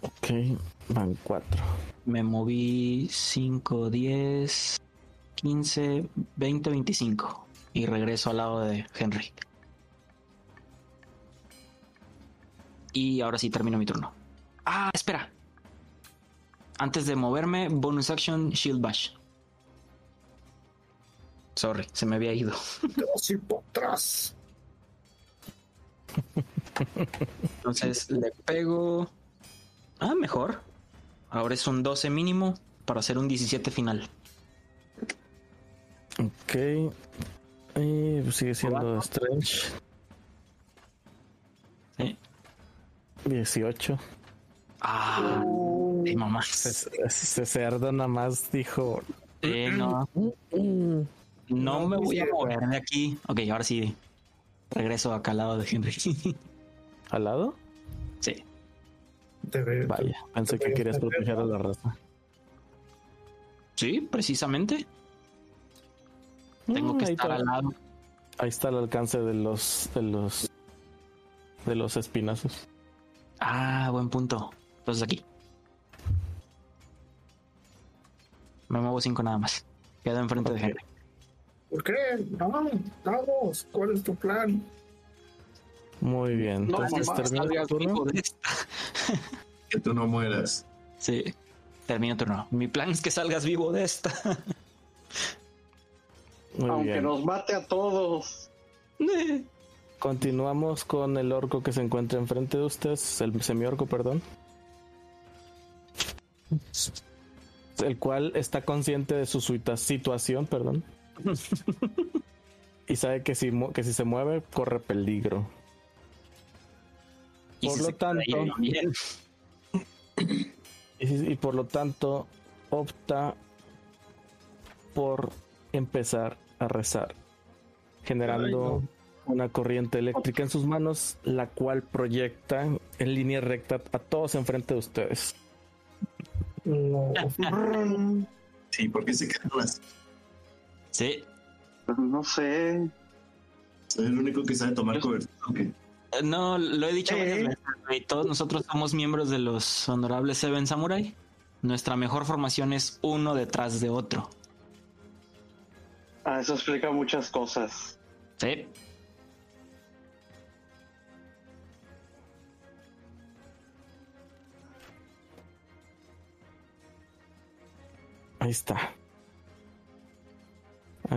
Ok. Van cuatro. Me moví 5, 10, 15, 20, 25. Y regreso al lado de Henry. Y ahora sí termino mi turno. Ah, espera. Antes de moverme, bonus action, shield bash. Sorry, se me había ido. Dos y por atrás. Entonces le pego. Ah, mejor. Ahora es un 12 mínimo para hacer un 17 final. Ok. Y pues sigue siendo Strange. Sí. 18. Ah, sí, mamá. Ese, ese cerdo nada más dijo. Sí, no. No me voy a mover de aquí. Ok, ahora sí. Regreso acá al lado de Henry. <laughs> ¿Al lado? Sí. Te ve- Vaya, pensé que querías proteger a la raza. Sí, precisamente. Tengo Mm, que ahí estar al lado. Ahí está el alcance de los de los de los espinazos. Ah, buen punto. Entonces aquí. Me muevo 5 nada más. Quedo enfrente de Henry. ¿Por qué? No, vamos. ¿Cuál es tu plan? Muy bien. No, Entonces termina tu turno. <laughs> Que tú no mueras. Sí, termino turno. Mi plan es que salgas vivo de esta. Muy Aunque bien. nos mate a todos. <laughs> Continuamos con el orco que se encuentra enfrente de ustedes, el semiorco, perdón. El cual está consciente de su suita- situación, perdón. Y sabe que si, que si se mueve, corre peligro. Y Por si lo tanto-. Y, y por lo tanto, opta por empezar a rezar, generando una corriente eléctrica en sus manos, la cual proyecta en línea recta a todos enfrente de ustedes. No. <laughs> Sí, ¿por qué se quedaron así? Sí. Pues no sé. Soy el único que sabe tomar cobertura. Eh, No, lo he dicho Sí. varias veces. Todos nosotros somos miembros de los honorables Seven Samurai. Nuestra mejor formación es uno detrás de otro. Ah, eso explica muchas cosas. Sí. Ahí está.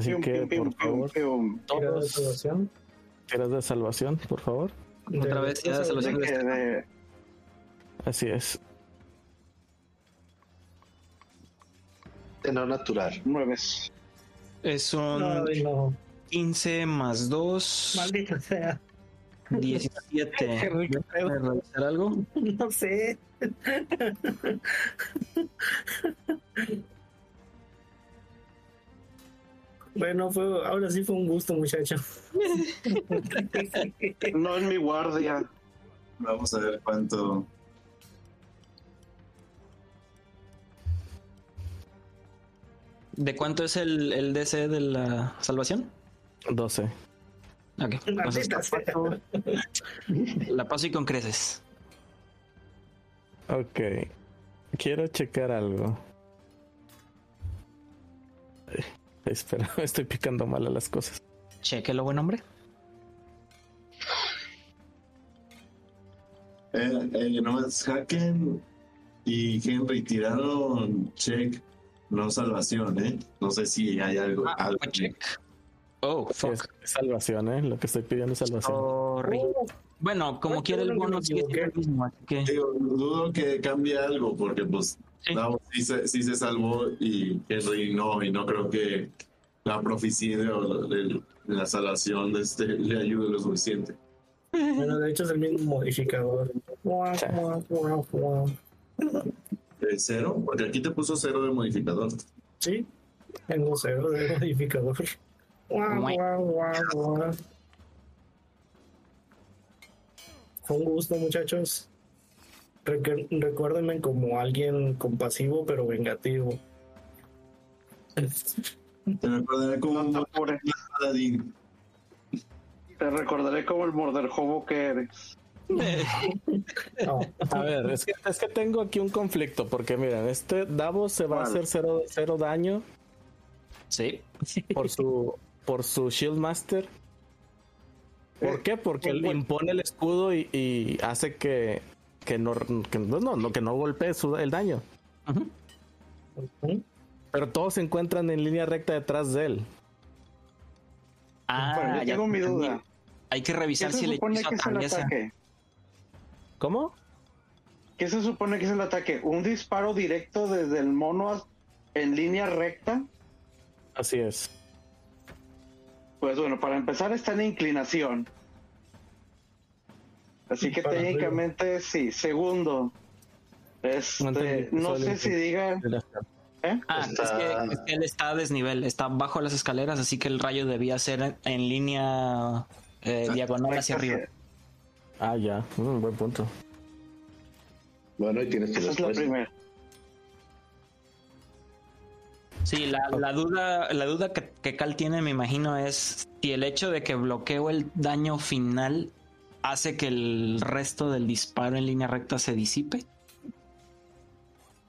Así Pium, que, pium, por favor, pium. Tira de todos, salvación. tiras de salvación, por favor. Otra vez, tira de salvación. De de- Así es. De no natural. nueves. Es un Ay, no. 15 más 2, Maldita sea. 17. <laughs> Qué rico pedo. ¿Puedes revisar algo? <laughs> No sé. <laughs> Bueno, fue, ahora sí fue un gusto, muchacho. No en mi guardia. Vamos a ver cuánto. ¿De cuánto es el, el DC de la salvación? 12. Ok. entonces la, paso, la paso y con creces. Ok. Quiero checar algo. <laughs> Espera, estoy picando mal a las cosas. Chequelo, buen hombre. Eh, eh, nomás Haken y Henry tiraron check, no salvación, ¿eh? No sé si hay algo. Ah, algo check. Oh, fuck. es, es salvación, ¿eh? Lo que estoy pidiendo es salvación. Sorry. Bueno, como quiera el bono el mismo, así que... Digo, dudo que cambie algo porque pues Sí. Davos sí, se, sí se salvó y Henry no, y no creo que la proficiencia o la, de- la salvación de este, le ayude lo suficiente. Bueno, de hecho es el mismo modificador. ¿De cero? Porque aquí te puso cero de modificador. Sí, tengo cero de modificador. Fue un gusto, muchachos. Recu- Recuérdenme como alguien compasivo pero vengativo. Te recordaré como un paladín. Te recordaré como el morderjobo que eres. <laughs> No, A ver, es que, es que tengo aquí un conflicto, porque miren, este Davos se va a hacer cero, cero daño Sí. por su por su Shield Master. ¿Por qué? Porque él impone el escudo y, y hace que, que no, que no, no, que no golpee su- el daño. Pero todos se encuentran en línea recta detrás de él. Ah, Pero yo ya tengo mi duda. Hay que ¿Qué revisar si se el supone hechizo que es el ataque? ¿Cómo? ¿Qué se supone que es el ataque? ¿Un disparo directo desde el mono en línea recta? Así es. Pues bueno, para empezar está en inclinación. Así que <laughs> arriba. técnicamente sí. Segundo, este, No sé si diga... ¿eh? Ah, Está- es, que, es que él está a desnivel, está bajo las escaleras, así que el rayo debía ser en, en línea eh, diagonal hacia arriba. Ah, ya. Mm, buen punto. Bueno, y tienes tu Esa es la primera. Sí, la, la duda, la duda que, que Cal tiene, me imagino, es si el hecho de que bloqueo el daño final hace que el resto del disparo en línea recta se disipe.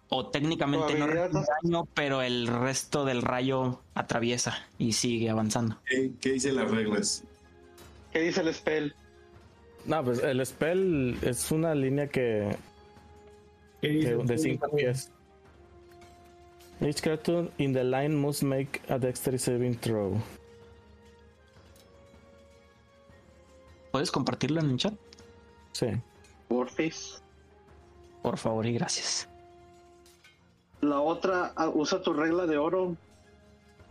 O técnicamente no daño, pero el resto del rayo atraviesa y sigue avanzando. ¿Qué, qué dicen las reglas? ¿Qué dice el spell? No, pues el spell es una línea que, ¿Qué que- de 5 pies. Each cartoon in the line must make a dexterity saving throw. ¿Puedes compartirlo en el chat? Sí. Por favor y gracias. La otra, ah, usa tu regla de oro,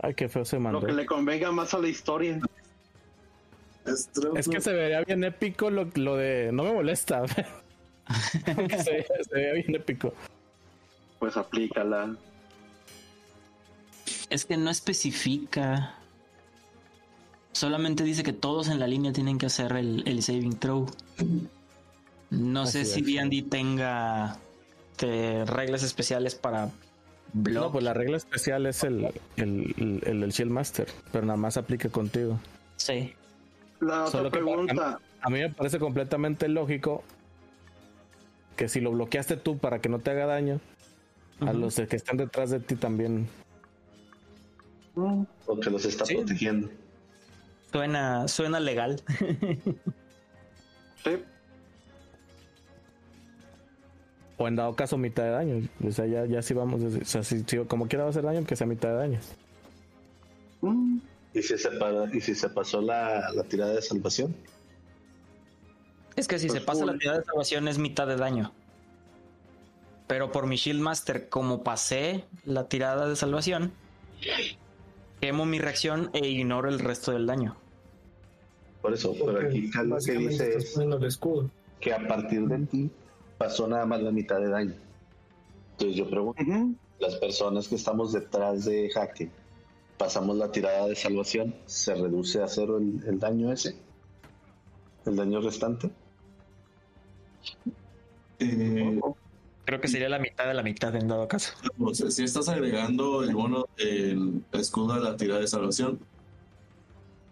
Ay, qué feo se mandó. lo que le convenga más a la historia. Es que se vería bien épico lo, lo de. No me molesta. <laughs> Aunque se, se vería bien épico. Pues aplícala. Es que no especifica. Solamente dice que todos en la línea tienen que hacer el, el saving throw. No sé si. D&D tenga eh, reglas especiales para No, pues la regla especial es el, el, el, el Shield Master, pero nada más aplica contigo. Sí. La otra pregunta. a, mí me parece completamente lógico que si lo bloqueaste tú para que no te haga daño, a los que están detrás de ti también. Porque los está protegiendo. Suena, suena legal. Sí. O en dado caso mitad de daño. O sea, ya, ya sí vamos. O sea, si, si como quiera va a hacer daño, que sea mitad de daño. ¿Y si se, para, ¿y si se pasó la, la tirada de salvación? Es que si Pues se pasa la tirada de salvación es mitad de daño. Pero por mi Shield Master, como pasé la tirada de salvación, quemo mi reacción e ignoro el resto del daño. Por eso, pero aquí Carlos lo que dice es poniendo el escudo. que a partir de ti pasó nada más la mitad de daño. Entonces yo pregunto, las personas que estamos detrás de Jaque, pasamos la tirada de salvación, ¿se reduce a cero el, el daño ese? ¿El daño restante? Eh, Creo que sería la mitad de la mitad en dado caso. o sea, si estás agregando el bono, el escudo a la tirada de salvación,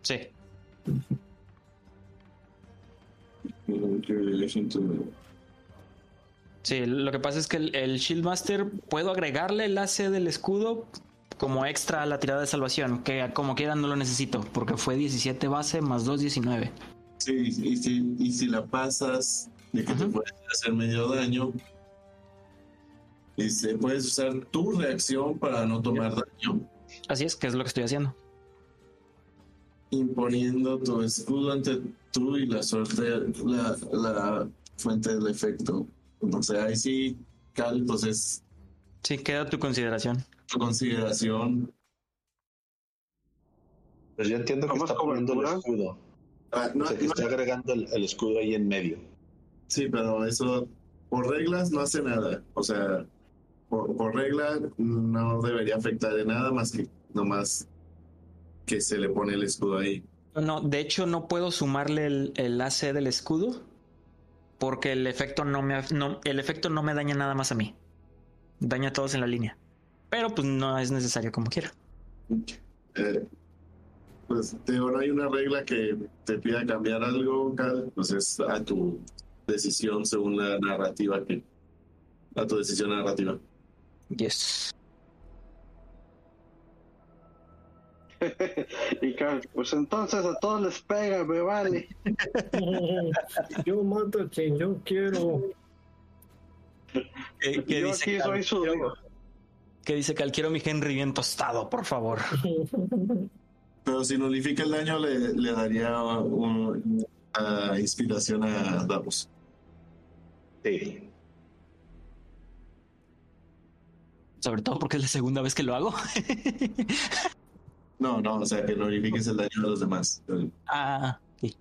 Sí. Sí, lo que pasa es que el, el Shield Master puedo agregarle el AC del escudo como extra a la tirada de salvación, que como quiera no lo necesito, porque fue 17 base más 2, 19. Sí, y si, y si la pasas de que te puedes hacer medio daño, y se puedes usar tu reacción para no tomar daño, Así es, que es lo que estoy haciendo. imponiendo tu escudo ante tú y la suerte, la, la fuente del efecto. O sea, ahí sí, Cal, pues es Sí, queda tu consideración. tu consideración. Pues yo entiendo que ¿Vamos está poniendo el escudo. Ah, no- o sea, que no- está agregando el, el escudo ahí en medio. sí, pero eso por reglas no hace nada. O sea, por, por regla no debería afectar de nada más que nomás que se le pone el escudo ahí. No, de hecho no puedo sumarle el, el AC del escudo porque el efecto no me no, el efecto no me daña nada más a mí. Daña a todos en la línea. Pero pues no es necesario como quiera. Eh, pues no hay una regla que te pida cambiar algo, Cal, pues es a tu decisión según la narrativa que a tu decisión narrativa. Yes. <laughs> y Carl, pues entonces a todos les pega, me vale. <laughs> yo mato a quien yo quiero. ¿Qué, qué Yo dice aquí Cal? soy su. ¿Qué dice Cal? Quiero mi Henry bien tostado, por favor. <laughs> Pero si nulifica el daño, le, le daría un- una inspiración a Davos. Sí. Sobre todo porque es la segunda vez que lo hago. No, no, o sea, que nulifiques el daño a los demás. ah, sí.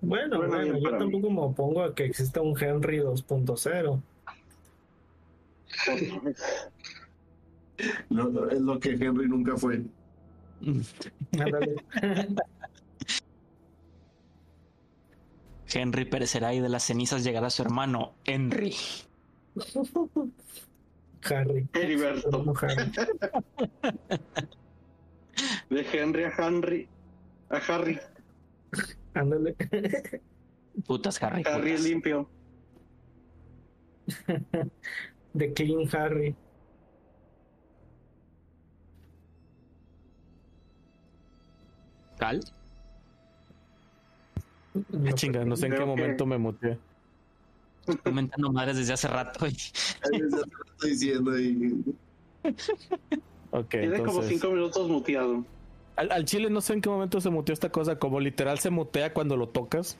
Bueno, Bueno, yo mí. tampoco me opongo a que exista un Henry 2.0. Lo- <laughs> es lo que Henry nunca fue. <laughs> Henry perecerá y de las cenizas llegará su hermano Henry. <laughs> Harry. Heriberto. De Henry a Henry. A Harry. Ándale. Putas Harry. Harry putas. limpio. De Clean Harry. Cal. Ah, chinga, no sé en qué Creo que- momento me muteé. Comentando madres desde hace rato. y- te lo estoy diciendo y Ok, Tiene como entonces. cinco minutos muteado. Al, al chile no sé en qué momento se muteó esta cosa, como literal se mutea cuando lo tocas.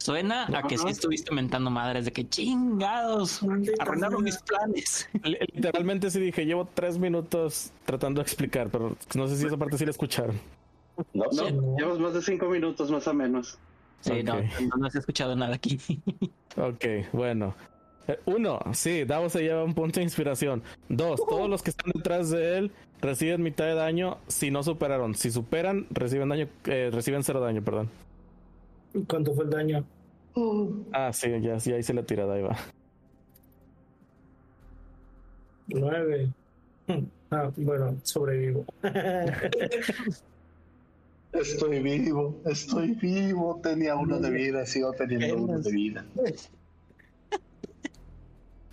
Suena a que sí Ajá. estuviste mentando madres de que chingados. Arruinaron mis planes. <laughs> Li- Literalmente sí dije, llevo tres minutos tratando de explicar, pero no sé si esa parte sí la escucharon. No, No, Sí. llevas más de cinco minutos más o menos. Sí, no, Ok. no, no has escuchado nada aquí. <laughs> Ok, bueno. <laughs> Uno, sí, Davos se lleva un punto de inspiración. Dos, todos los que están detrás de él reciben mitad de daño si no superaron. Si superan, reciben daño, eh, reciben cero daño, perdón. ¿Cuánto fue el daño? Ah, sí, ya, sí, ahí se la tirada, ahí va. Nueve. <laughs> Ah, bueno, sobrevivo. <laughs> Estoy vivo, estoy vivo. Tenía uno de vida, sigo teniendo uno de vida.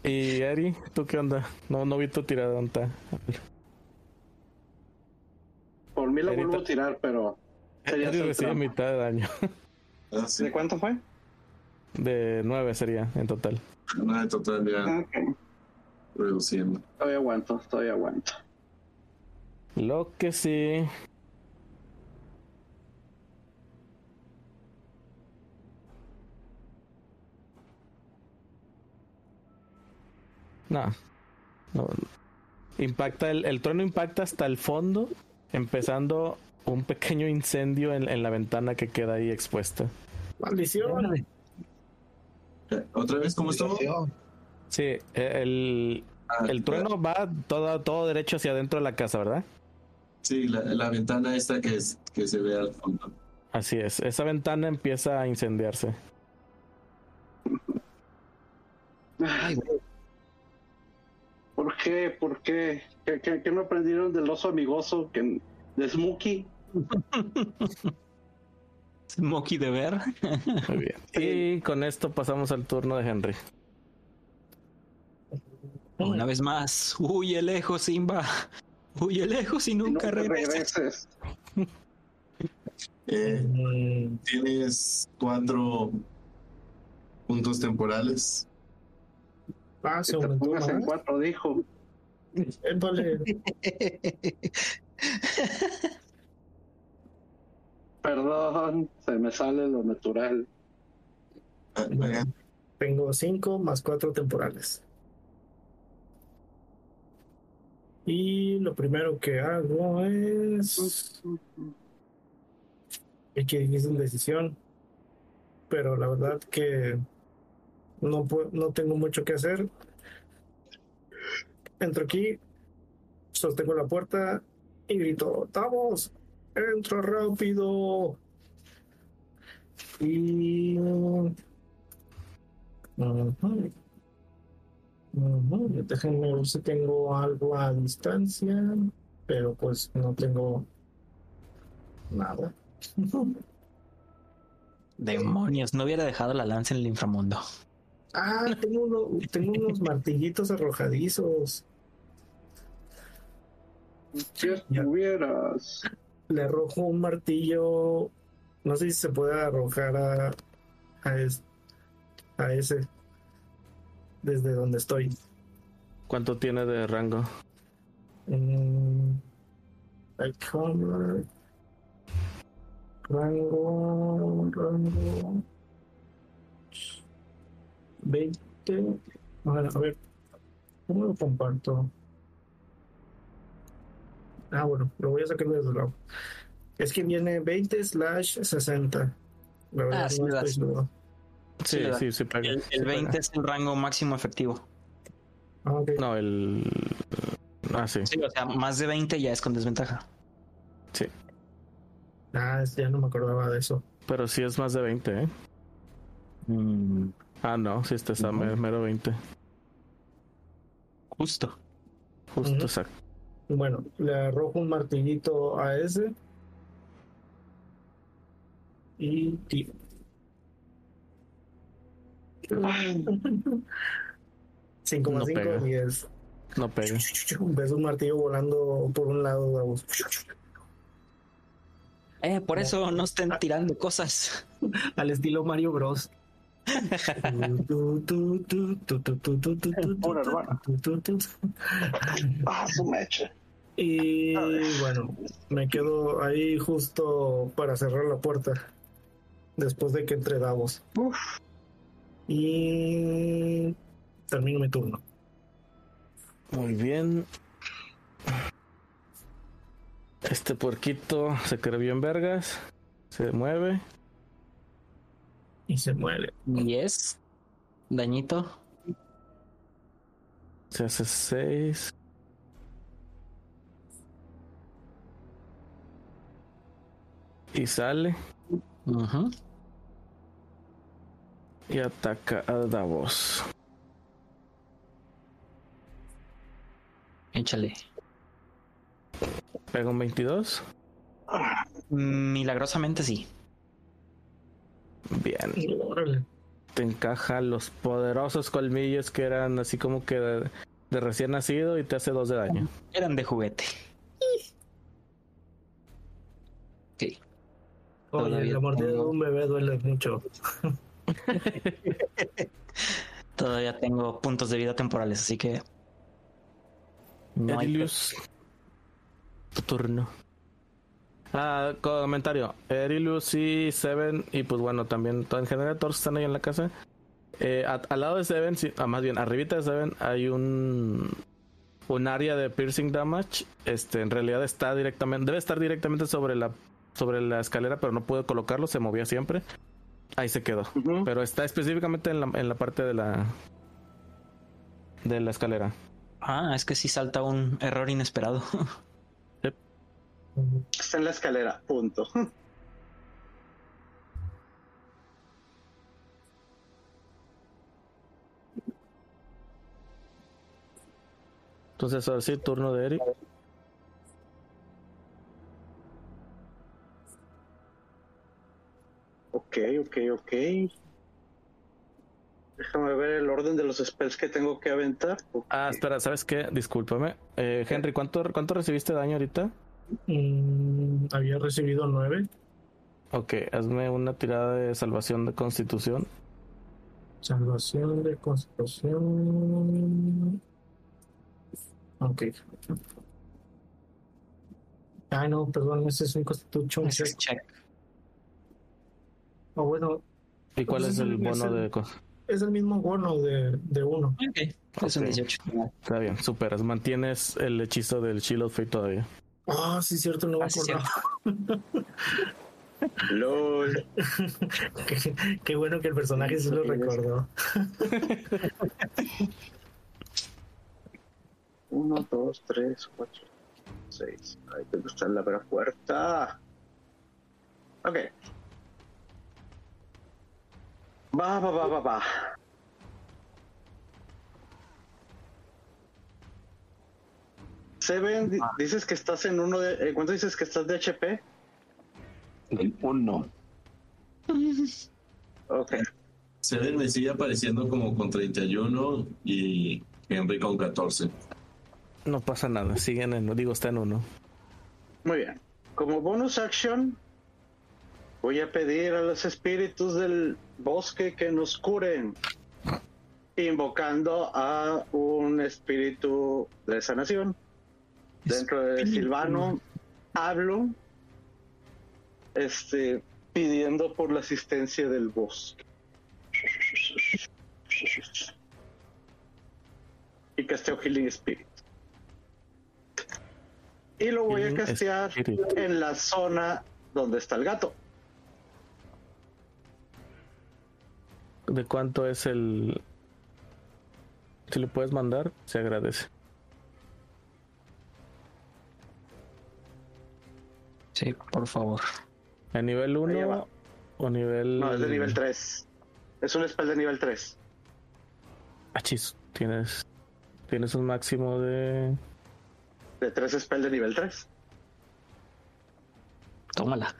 Y Ari, ¿tú qué onda? No, no vi tu tirada, Por mí la vuelvo a tirar, pero. Sería Ari recibe mitad de daño. Ah, ¿De cuánto fue? De nueve sería en total. Nueve en total, ya. Reduciendo. Todavía aguanto, todavía aguanto. Lo que sí. No. no. Impacta el, el trueno impacta hasta el fondo, empezando un pequeño incendio en, en la ventana que queda ahí expuesta. Maldición. ¿Otra vez cómo estuvo? Sí, el, ah, el trueno va todo, todo derecho hacia adentro de la casa, ¿verdad? Sí, la, la ventana esta que, es, que se ve al fondo. Así es, esa ventana empieza a incendiarse. Ay, ¿Por qué? ¿Por qué? ¿Qué, qué, qué no aprendieron del oso amigoso que, de Smokey? <laughs> Smokey de ver. Muy bien. <laughs> Y con esto pasamos al turno de Henry. Una vez más, huye lejos, Simba. Huye lejos y nunca, regreses. <laughs> Eh, tienes cuatro puntos temporales. Ah, se aumentó en cuatro, dijo. <laughs> Perdón, se me sale lo natural. Tengo cinco más cuatro temporales. Y lo primero que hago es. Es que difícil decisión. Pero la verdad que no, no tengo mucho que hacer. Entro aquí, sostengo la puerta y grito: ¡Vamos! ¡Entra rápido! Y. Déjenme ver si tengo algo a distancia, pero pues no tengo nada. <laughs> Demonios, no hubiera dejado la lanza en el inframundo. Ah, tengo, tengo unos martillitos arrojadizos. Si estuvieras. Le arrojo un martillo. No sé si se puede arrojar a, a, a ese desde donde estoy. ¿Cuánto tiene de rango? Mm, rango, rango 20. Bueno, a ver, ¿cómo lo comparto? Ah, bueno, lo voy a sacar desde lado. Es que viene 20 slash 60. La verdad, ah, no estoy Sí, sí, sí, El, 20 es el rango máximo efectivo. Ah, no, el. Ah, sí. Sí, o sea, más de 20 ya es con desventaja. Sí. Ah, ya no me acordaba de eso. Pero sí es más de 20, ¿eh? Mm. Ah, no, sí está a mero 20. Justo. Justo, exacto. Bueno, le arrojo un martillito a ese. Y tiro. <laughs> 5 más 5, 10. No pega. Ves un martillo volando por un lado. Eh, por eso no estén tirando cosas. Al estilo Mario Bros. Y bueno, me quedo ahí justo para cerrar la puerta. Después de que entre Davos. Y termino mi turno. Muy bien. Este puerquito se quedó bien vergas. Se mueve. Y se mueve. Y es dañito. Se hace seis. Y sale. Ajá y ataca a Davos. Échale. ¿Pega un 22? Milagrosamente sí. Bien. Órale. Te encaja los poderosos colmillos que eran así como que de, de recién nacido y te hace dos de daño. Eran de juguete. Ok. Oye, Todavía la mordida de un bebé duele mucho. <laughs> Todavía tengo puntos de vida temporales, así que. No hay. Tu turno. Ah, comentario. Erilius y Seven, y pues bueno, también todo en general, todos están ahí en la casa. Eh, a- al lado de Seven, sí, ah, más bien, arribita de Seven, hay un un área de piercing damage. Este, en realidad está directamente, debe estar directamente sobre la sobre la escalera, pero no puedo colocarlo, se movía siempre. Ahí se quedó. Pero está específicamente en la, en la parte de la de la escalera. Ah, es que sí salta un error inesperado. <laughs> Está en la escalera, punto. Entonces, ahora sí, turno de Eric. Ok, ok, ok. Déjame ver el orden de los spells que tengo que aventar. Ah, espera, ¿sabes qué? Discúlpame. Eh, Henry, ¿cuánto, ¿cuánto recibiste daño ahorita? Mm, había recibido nueve. Ok, hazme una tirada de salvación de constitución. Salvación de constitución. Ok. Ah, no, perdón, ese es un constitution Ese es check. check. Ah, bueno, ¿Y cuál es el bono es el- de... es el mismo bono de, de uno. Ok, es un Ok. 18. Está bien, superas. Mantienes el hechizo del Shield of Fate todavía. Ah, sí, cierto, no me Ah, sí, acordaba. <laughs> LOL. qué, qué bueno que el personaje sí lo recordó. <laughs> Uno, dos, tres, cuatro, seis. Ahí tengo que estar la vera puerta. Ok. Va, va, va, va, va. Seven, di- dices que estás en uno de. eh, ¿Cuánto dices que estás de HP? El uno. Ok. Seven me sigue apareciendo como con 31 y Henry con 14. No pasa nada, siguen en... Digo, está en uno. Muy bien. Como bonus action, voy a pedir a los espíritus del bosque que nos curen, invocando a un espíritu de sanación. Dentro de Silvano, hablo, este, pidiendo por la asistencia del bosque. Y casteo Healing Spirit. Y lo voy a castear Spirit. en la zona donde está el gato. ¿De cuánto es el...? Si le puedes mandar, se agradece. Sí, por favor. ¿A nivel Ahí va. 1 o nivel...? No, es de nivel 3. Es un spell de nivel 3. Ah, chis, tienes... Tienes un máximo de... De 3 spell de nivel 3. Tómala.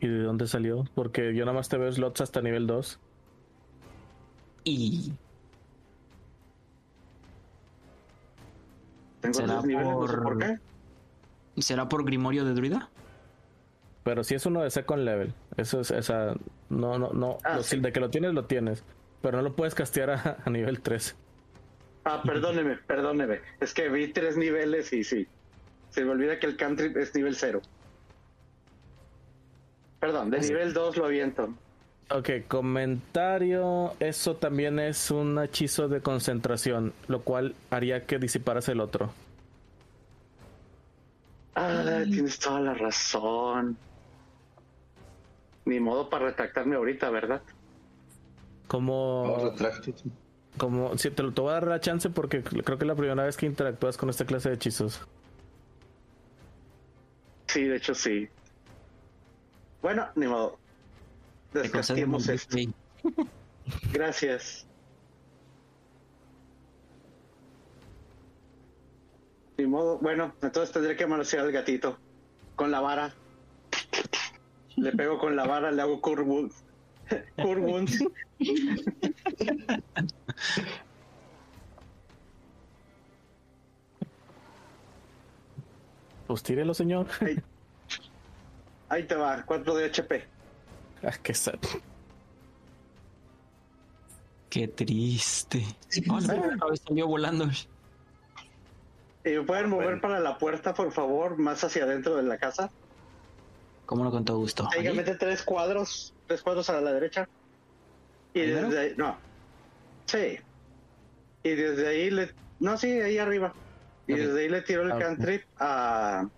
¿Y de dónde salió? Porque yo nada más te veo slots hasta nivel 2. Y Tengo ¿Será 3 niveles, no sé por- por qué. Será por Grimorio de Druida. Pero si es uno de second level. Eso es esa. No, no, no. Ah, lo- sí. De que lo tienes, lo tienes. Pero no lo puedes castear a, a nivel 3. Ah, perdóneme, perdóneme. Es que vi 3 niveles y sí. Se me olvida que el cantrip es nivel 0. Perdón, de nivel 2 lo aviento. Ok, comentario. Eso también es un hechizo de concentración. Lo cual haría que disiparas el otro. Tienes toda la razón. Ni modo para retractarme ahorita, ¿verdad? Como. Como si te lo te voy a dar la chance porque creo que es la primera vez que interactúas con esta clase de hechizos. Sí, de hecho sí. Bueno, ni modo. Un esto. Gracias. Ni modo. Bueno, entonces tendré que amanecer al gatito con la vara. Le pego con la vara, le hago curvus. <laughs> Curvuns. Pues tírelo, señor. Ahí, ahí te va, 4 de HP. Ah, qué sad. Qué triste. Otra vez salió volando. ¿Y me pueden mover para la puerta, por favor, más hacia adentro de la casa? Cómo no, con todo gusto. Técnicamente tres cuadros, tres cuadros a la derecha. Y ¿Primero? desde ahí, no. Sí. Y desde ahí le, no, sí, ahí arriba. Y desde ahí le tiro el Ah, ok. cantrip a,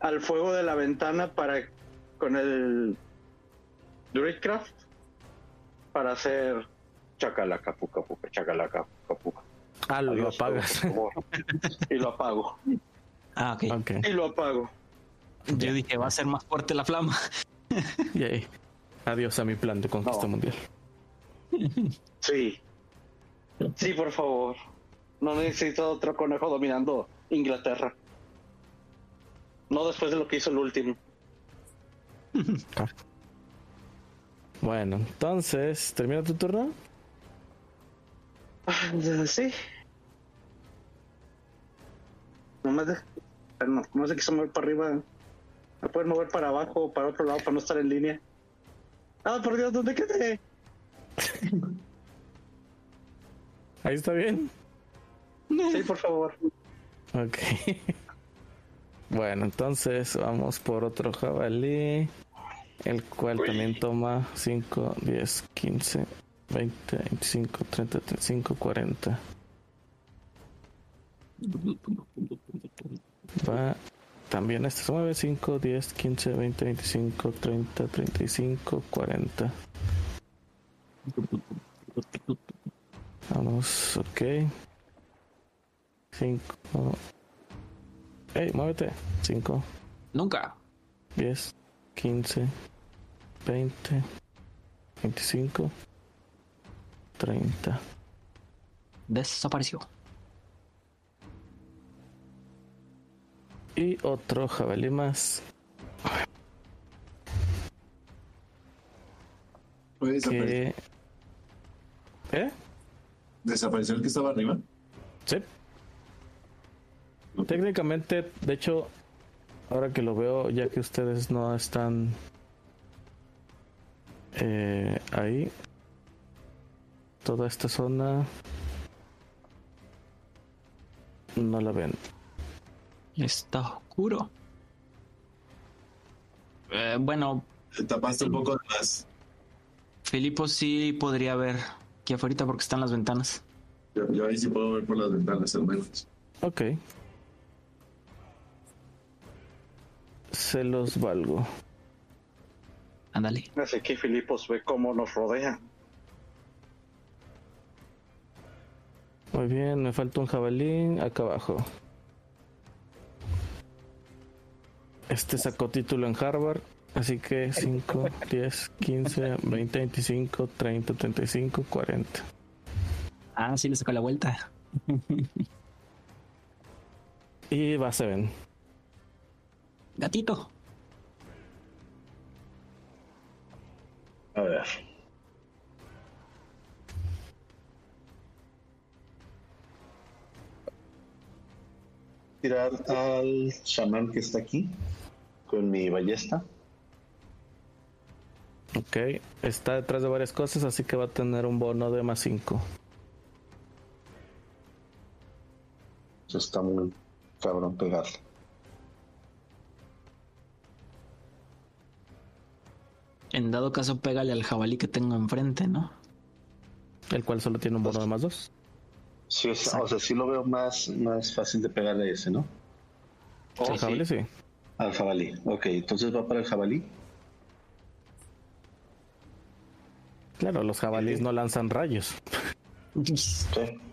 al fuego de la ventana para, con el Druidcraft, para hacer chacalaca, puca, puca, chacalaca, puca, puca. Ah, lo Adiós, apagas. por favor. <laughs> y lo apago. Ah, ok. ok. Y lo apago. Yo dije, va a ser más fuerte la flama. <laughs> Y ahí. Adiós a mi plan de conquista No. mundial. Sí. Sí, por favor. No necesito otro conejo dominando Inglaterra. No después de lo que hizo el último. <laughs> Bueno, entonces, ¿termina tu turno? Ah, Sí. No me, de... no, no se quiso mover para arriba. Me pueden mover para abajo o para otro lado para no estar en línea. Ah, por Dios, ¿dónde quedé? Ahí está bien. Sí, por favor. Ok. <laughs> Bueno, entonces vamos por otro jabalí. El cual también toma 5, 10, 15, 20, 25, 30, 35, 40. Va. También este se mueve 5, 10, 15, 20, 25, 30, 35, 40. Vamos, ok. 5. Ey, muévete. 5, Nunca. 10, 15, 20, 25, 30. Desapareció. Y otro jabalí más. Puede desaparecer. Que... ¿Eh? ¿Desapareció el que estaba arriba? Sí. Técnicamente, de hecho, ahora que lo veo, ya que ustedes no están eh, ahí, toda esta zona no la ven. Está oscuro. Eh, bueno, Tapaste un poco más. Filipo sí podría ver aquí afuera porque están las ventanas. Yo, yo ahí sí puedo ver por las ventanas al menos. Ok. Se los valgo. Ándale. Así que Filipos ve cómo nos rodea. Muy bien, me falta un jabalí acá abajo. Este sacó título en Harvard, así que 5, 10, 15, 20, 25, 30, 35, 40. Ah, sí le sacó la vuelta. Y va Seven. Gatito. A ver. Tirar al chamán que está aquí con mi ballesta. Ok, está detrás de varias cosas, así que va a tener un bono de más 5. Eso está muy cabrón pegarle. En dado caso, pégale al jabalí que tengo enfrente, ¿no? El cual solo tiene un bono de más 2. Sí, es- o sea, sí lo veo más, más fácil de pegarle a ese, ¿no? Oh, jabalí sí. Al jabalí. Ok, entonces va para el jabalí. Claro, los jabalíes no lanzan rayos. Sí. <laughs>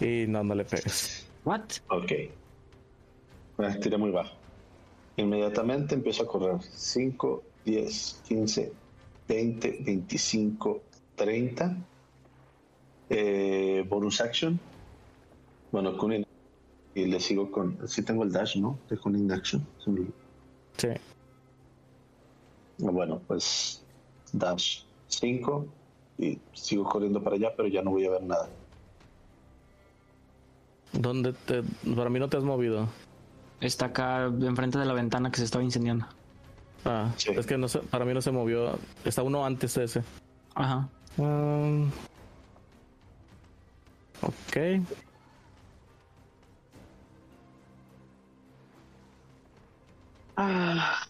Y no, no le pegas. What? Ok. Bueno, tiré muy bajo. Inmediatamente empiezo a correr. 5, 10, 15, 20, 25, 30. Eh, bonus action. Bueno, Kunin. Y le sigo con. Sí, tengo el dash, ¿no? De con Action. Sí. Bueno, pues. Dash 5. Y sigo corriendo para allá, pero ya no voy a ver nada. ¿Dónde te.? Para mí no te has movido. Está acá enfrente de la ventana que se estaba incendiando. Ah, es que no para mí no se movió. Está uno antes de ese. Ajá. Um, ok. Ah.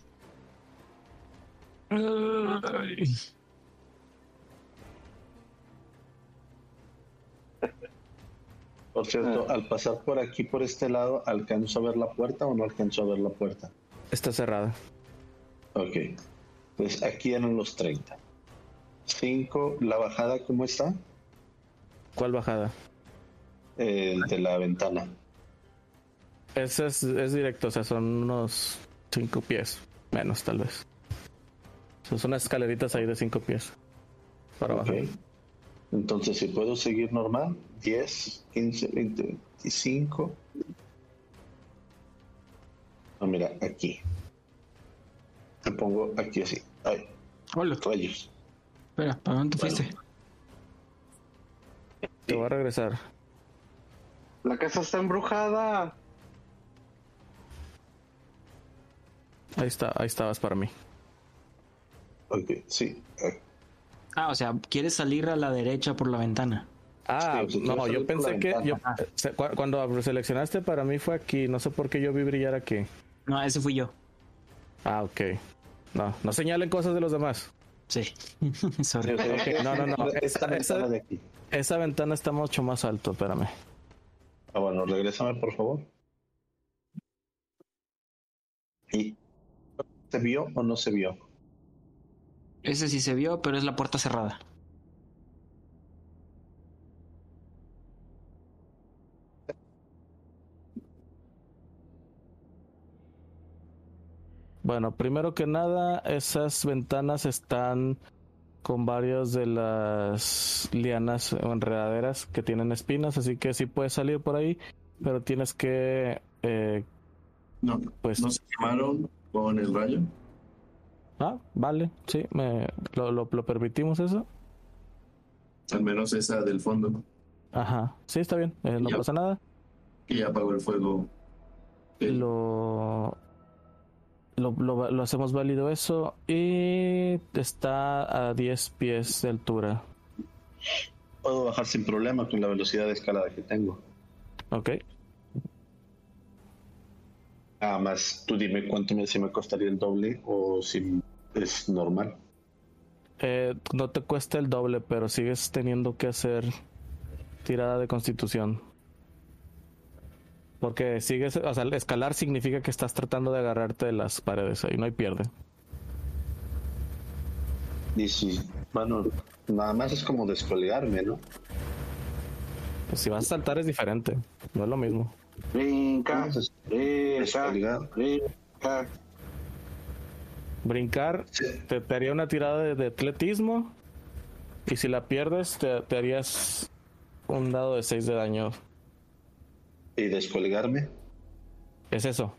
Por cierto, al pasar por aquí, por este lado, ¿alcanzo a ver la puerta o no alcanzo a ver la puerta? Está cerrada. Ok. Pues aquí eran los 30. 5. ¿La bajada cómo está? ¿Cuál bajada? De la ventana. Ese es, es, directo, o sea, son unos 5 pies. Menos, tal vez. son unas escaleritas ahí de 5 pies. Para okay. bajar. Entonces, si puedo seguir normal, 10, 15, 20, 25. Ah, mira, aquí. Me pongo aquí así. Ay. Hola. Rayos. Espera, ¿para dónde te fuiste? Te voy a regresar. La casa está embrujada. Ahí está, ahí estabas para mí. Ok, sí. Ah, o sea, ¿quieres salir a la derecha por la ventana? Ah, no, yo pensé que yo, cuando seleccionaste para mí fue aquí, no sé por qué yo vi brillar aquí. No, ese fui yo. Ah, ok. No, no señalen cosas de los demás. Sí. <laughs> Sorry. <laughs> No, no, no. Esa, esa, esa, ventana está mucho más alto, espérame. Ah, bueno, regrésame, por favor. ¿Y se vio o no se vio? Ese sí se vio, pero es la puerta cerrada. Bueno, primero que nada, esas ventanas están con varias de las lianas o enredaderas que tienen espinas, así que sí puedes salir por ahí, pero tienes que... Eh, no, pues... ¿No se quemaron con el rayo? Ah, vale, sí, me, lo, lo, permitimos eso. Al menos esa del fondo. Ajá, sí, está bien, eh, no pasa nada. Y apagó el fuego. Lo lo, hacemos válido eso y está a 10 pies de altura. Puedo bajar sin problema con la velocidad de escalada que tengo. Ok. Nada más, tú dime cuánto me, si me costaría el doble o si es normal. Eh, no te cuesta el doble, pero sigues teniendo que hacer tirada de constitución. Porque sigues, o sea, escalar significa que estás tratando de agarrarte de las paredes ahí, no hay pierde. Y sí, bueno, nada más es como descolgarme, ¿no? Pues si vas a saltar es diferente, no es lo mismo. Brinca, brinca, brinca. Brincar te, haría una tirada de, atletismo y si la pierdes te, te harías un dado de 6 de daño ¿Y descolgarme? Es eso.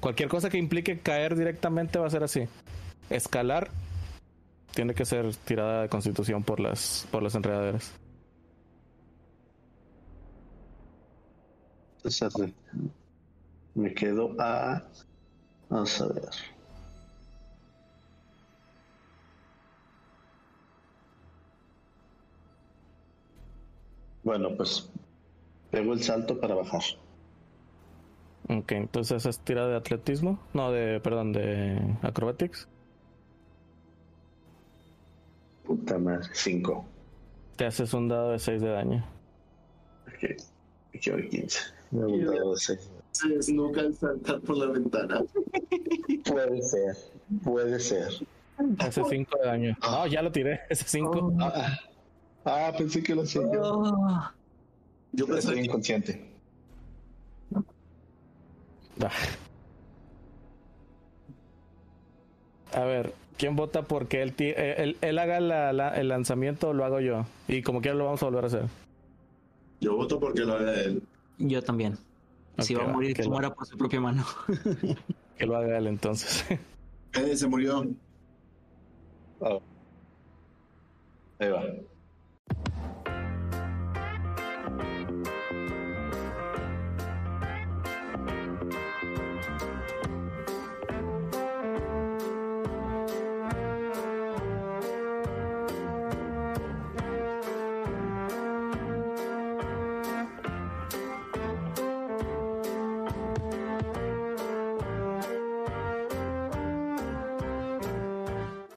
Cualquier cosa que implique caer directamente va a ser así. Escalar tiene que ser tirada de constitución por las por las enredaderas. Me quedo a. Vamos a ver. Bueno, pues Pego el salto para bajar. Ok, entonces es tira de atletismo. No, de, perdón, de acrobatics. Puta madre, 5. Te haces un dado de 6 de daño. Ok, quiero 15. Me de 6. Se al saltar por la ventana. puede ser, puede ser. Hace 5 de daño. No, ya lo tiré, <laughs> ese 5. Ah, ah, pensé que lo hacía yo. Oh. Yo estoy inconsciente. A ver, ¿quién vota porque él, él, él haga el lanzamiento o lo hago yo? Y como quiera lo vamos a volver a hacer. Yo voto porque lo haga él. Yo también. si va a morir, que, muera por su propia mano. <laughs> que lo haga él entonces. Eh, se murió. Oh. Ahí va.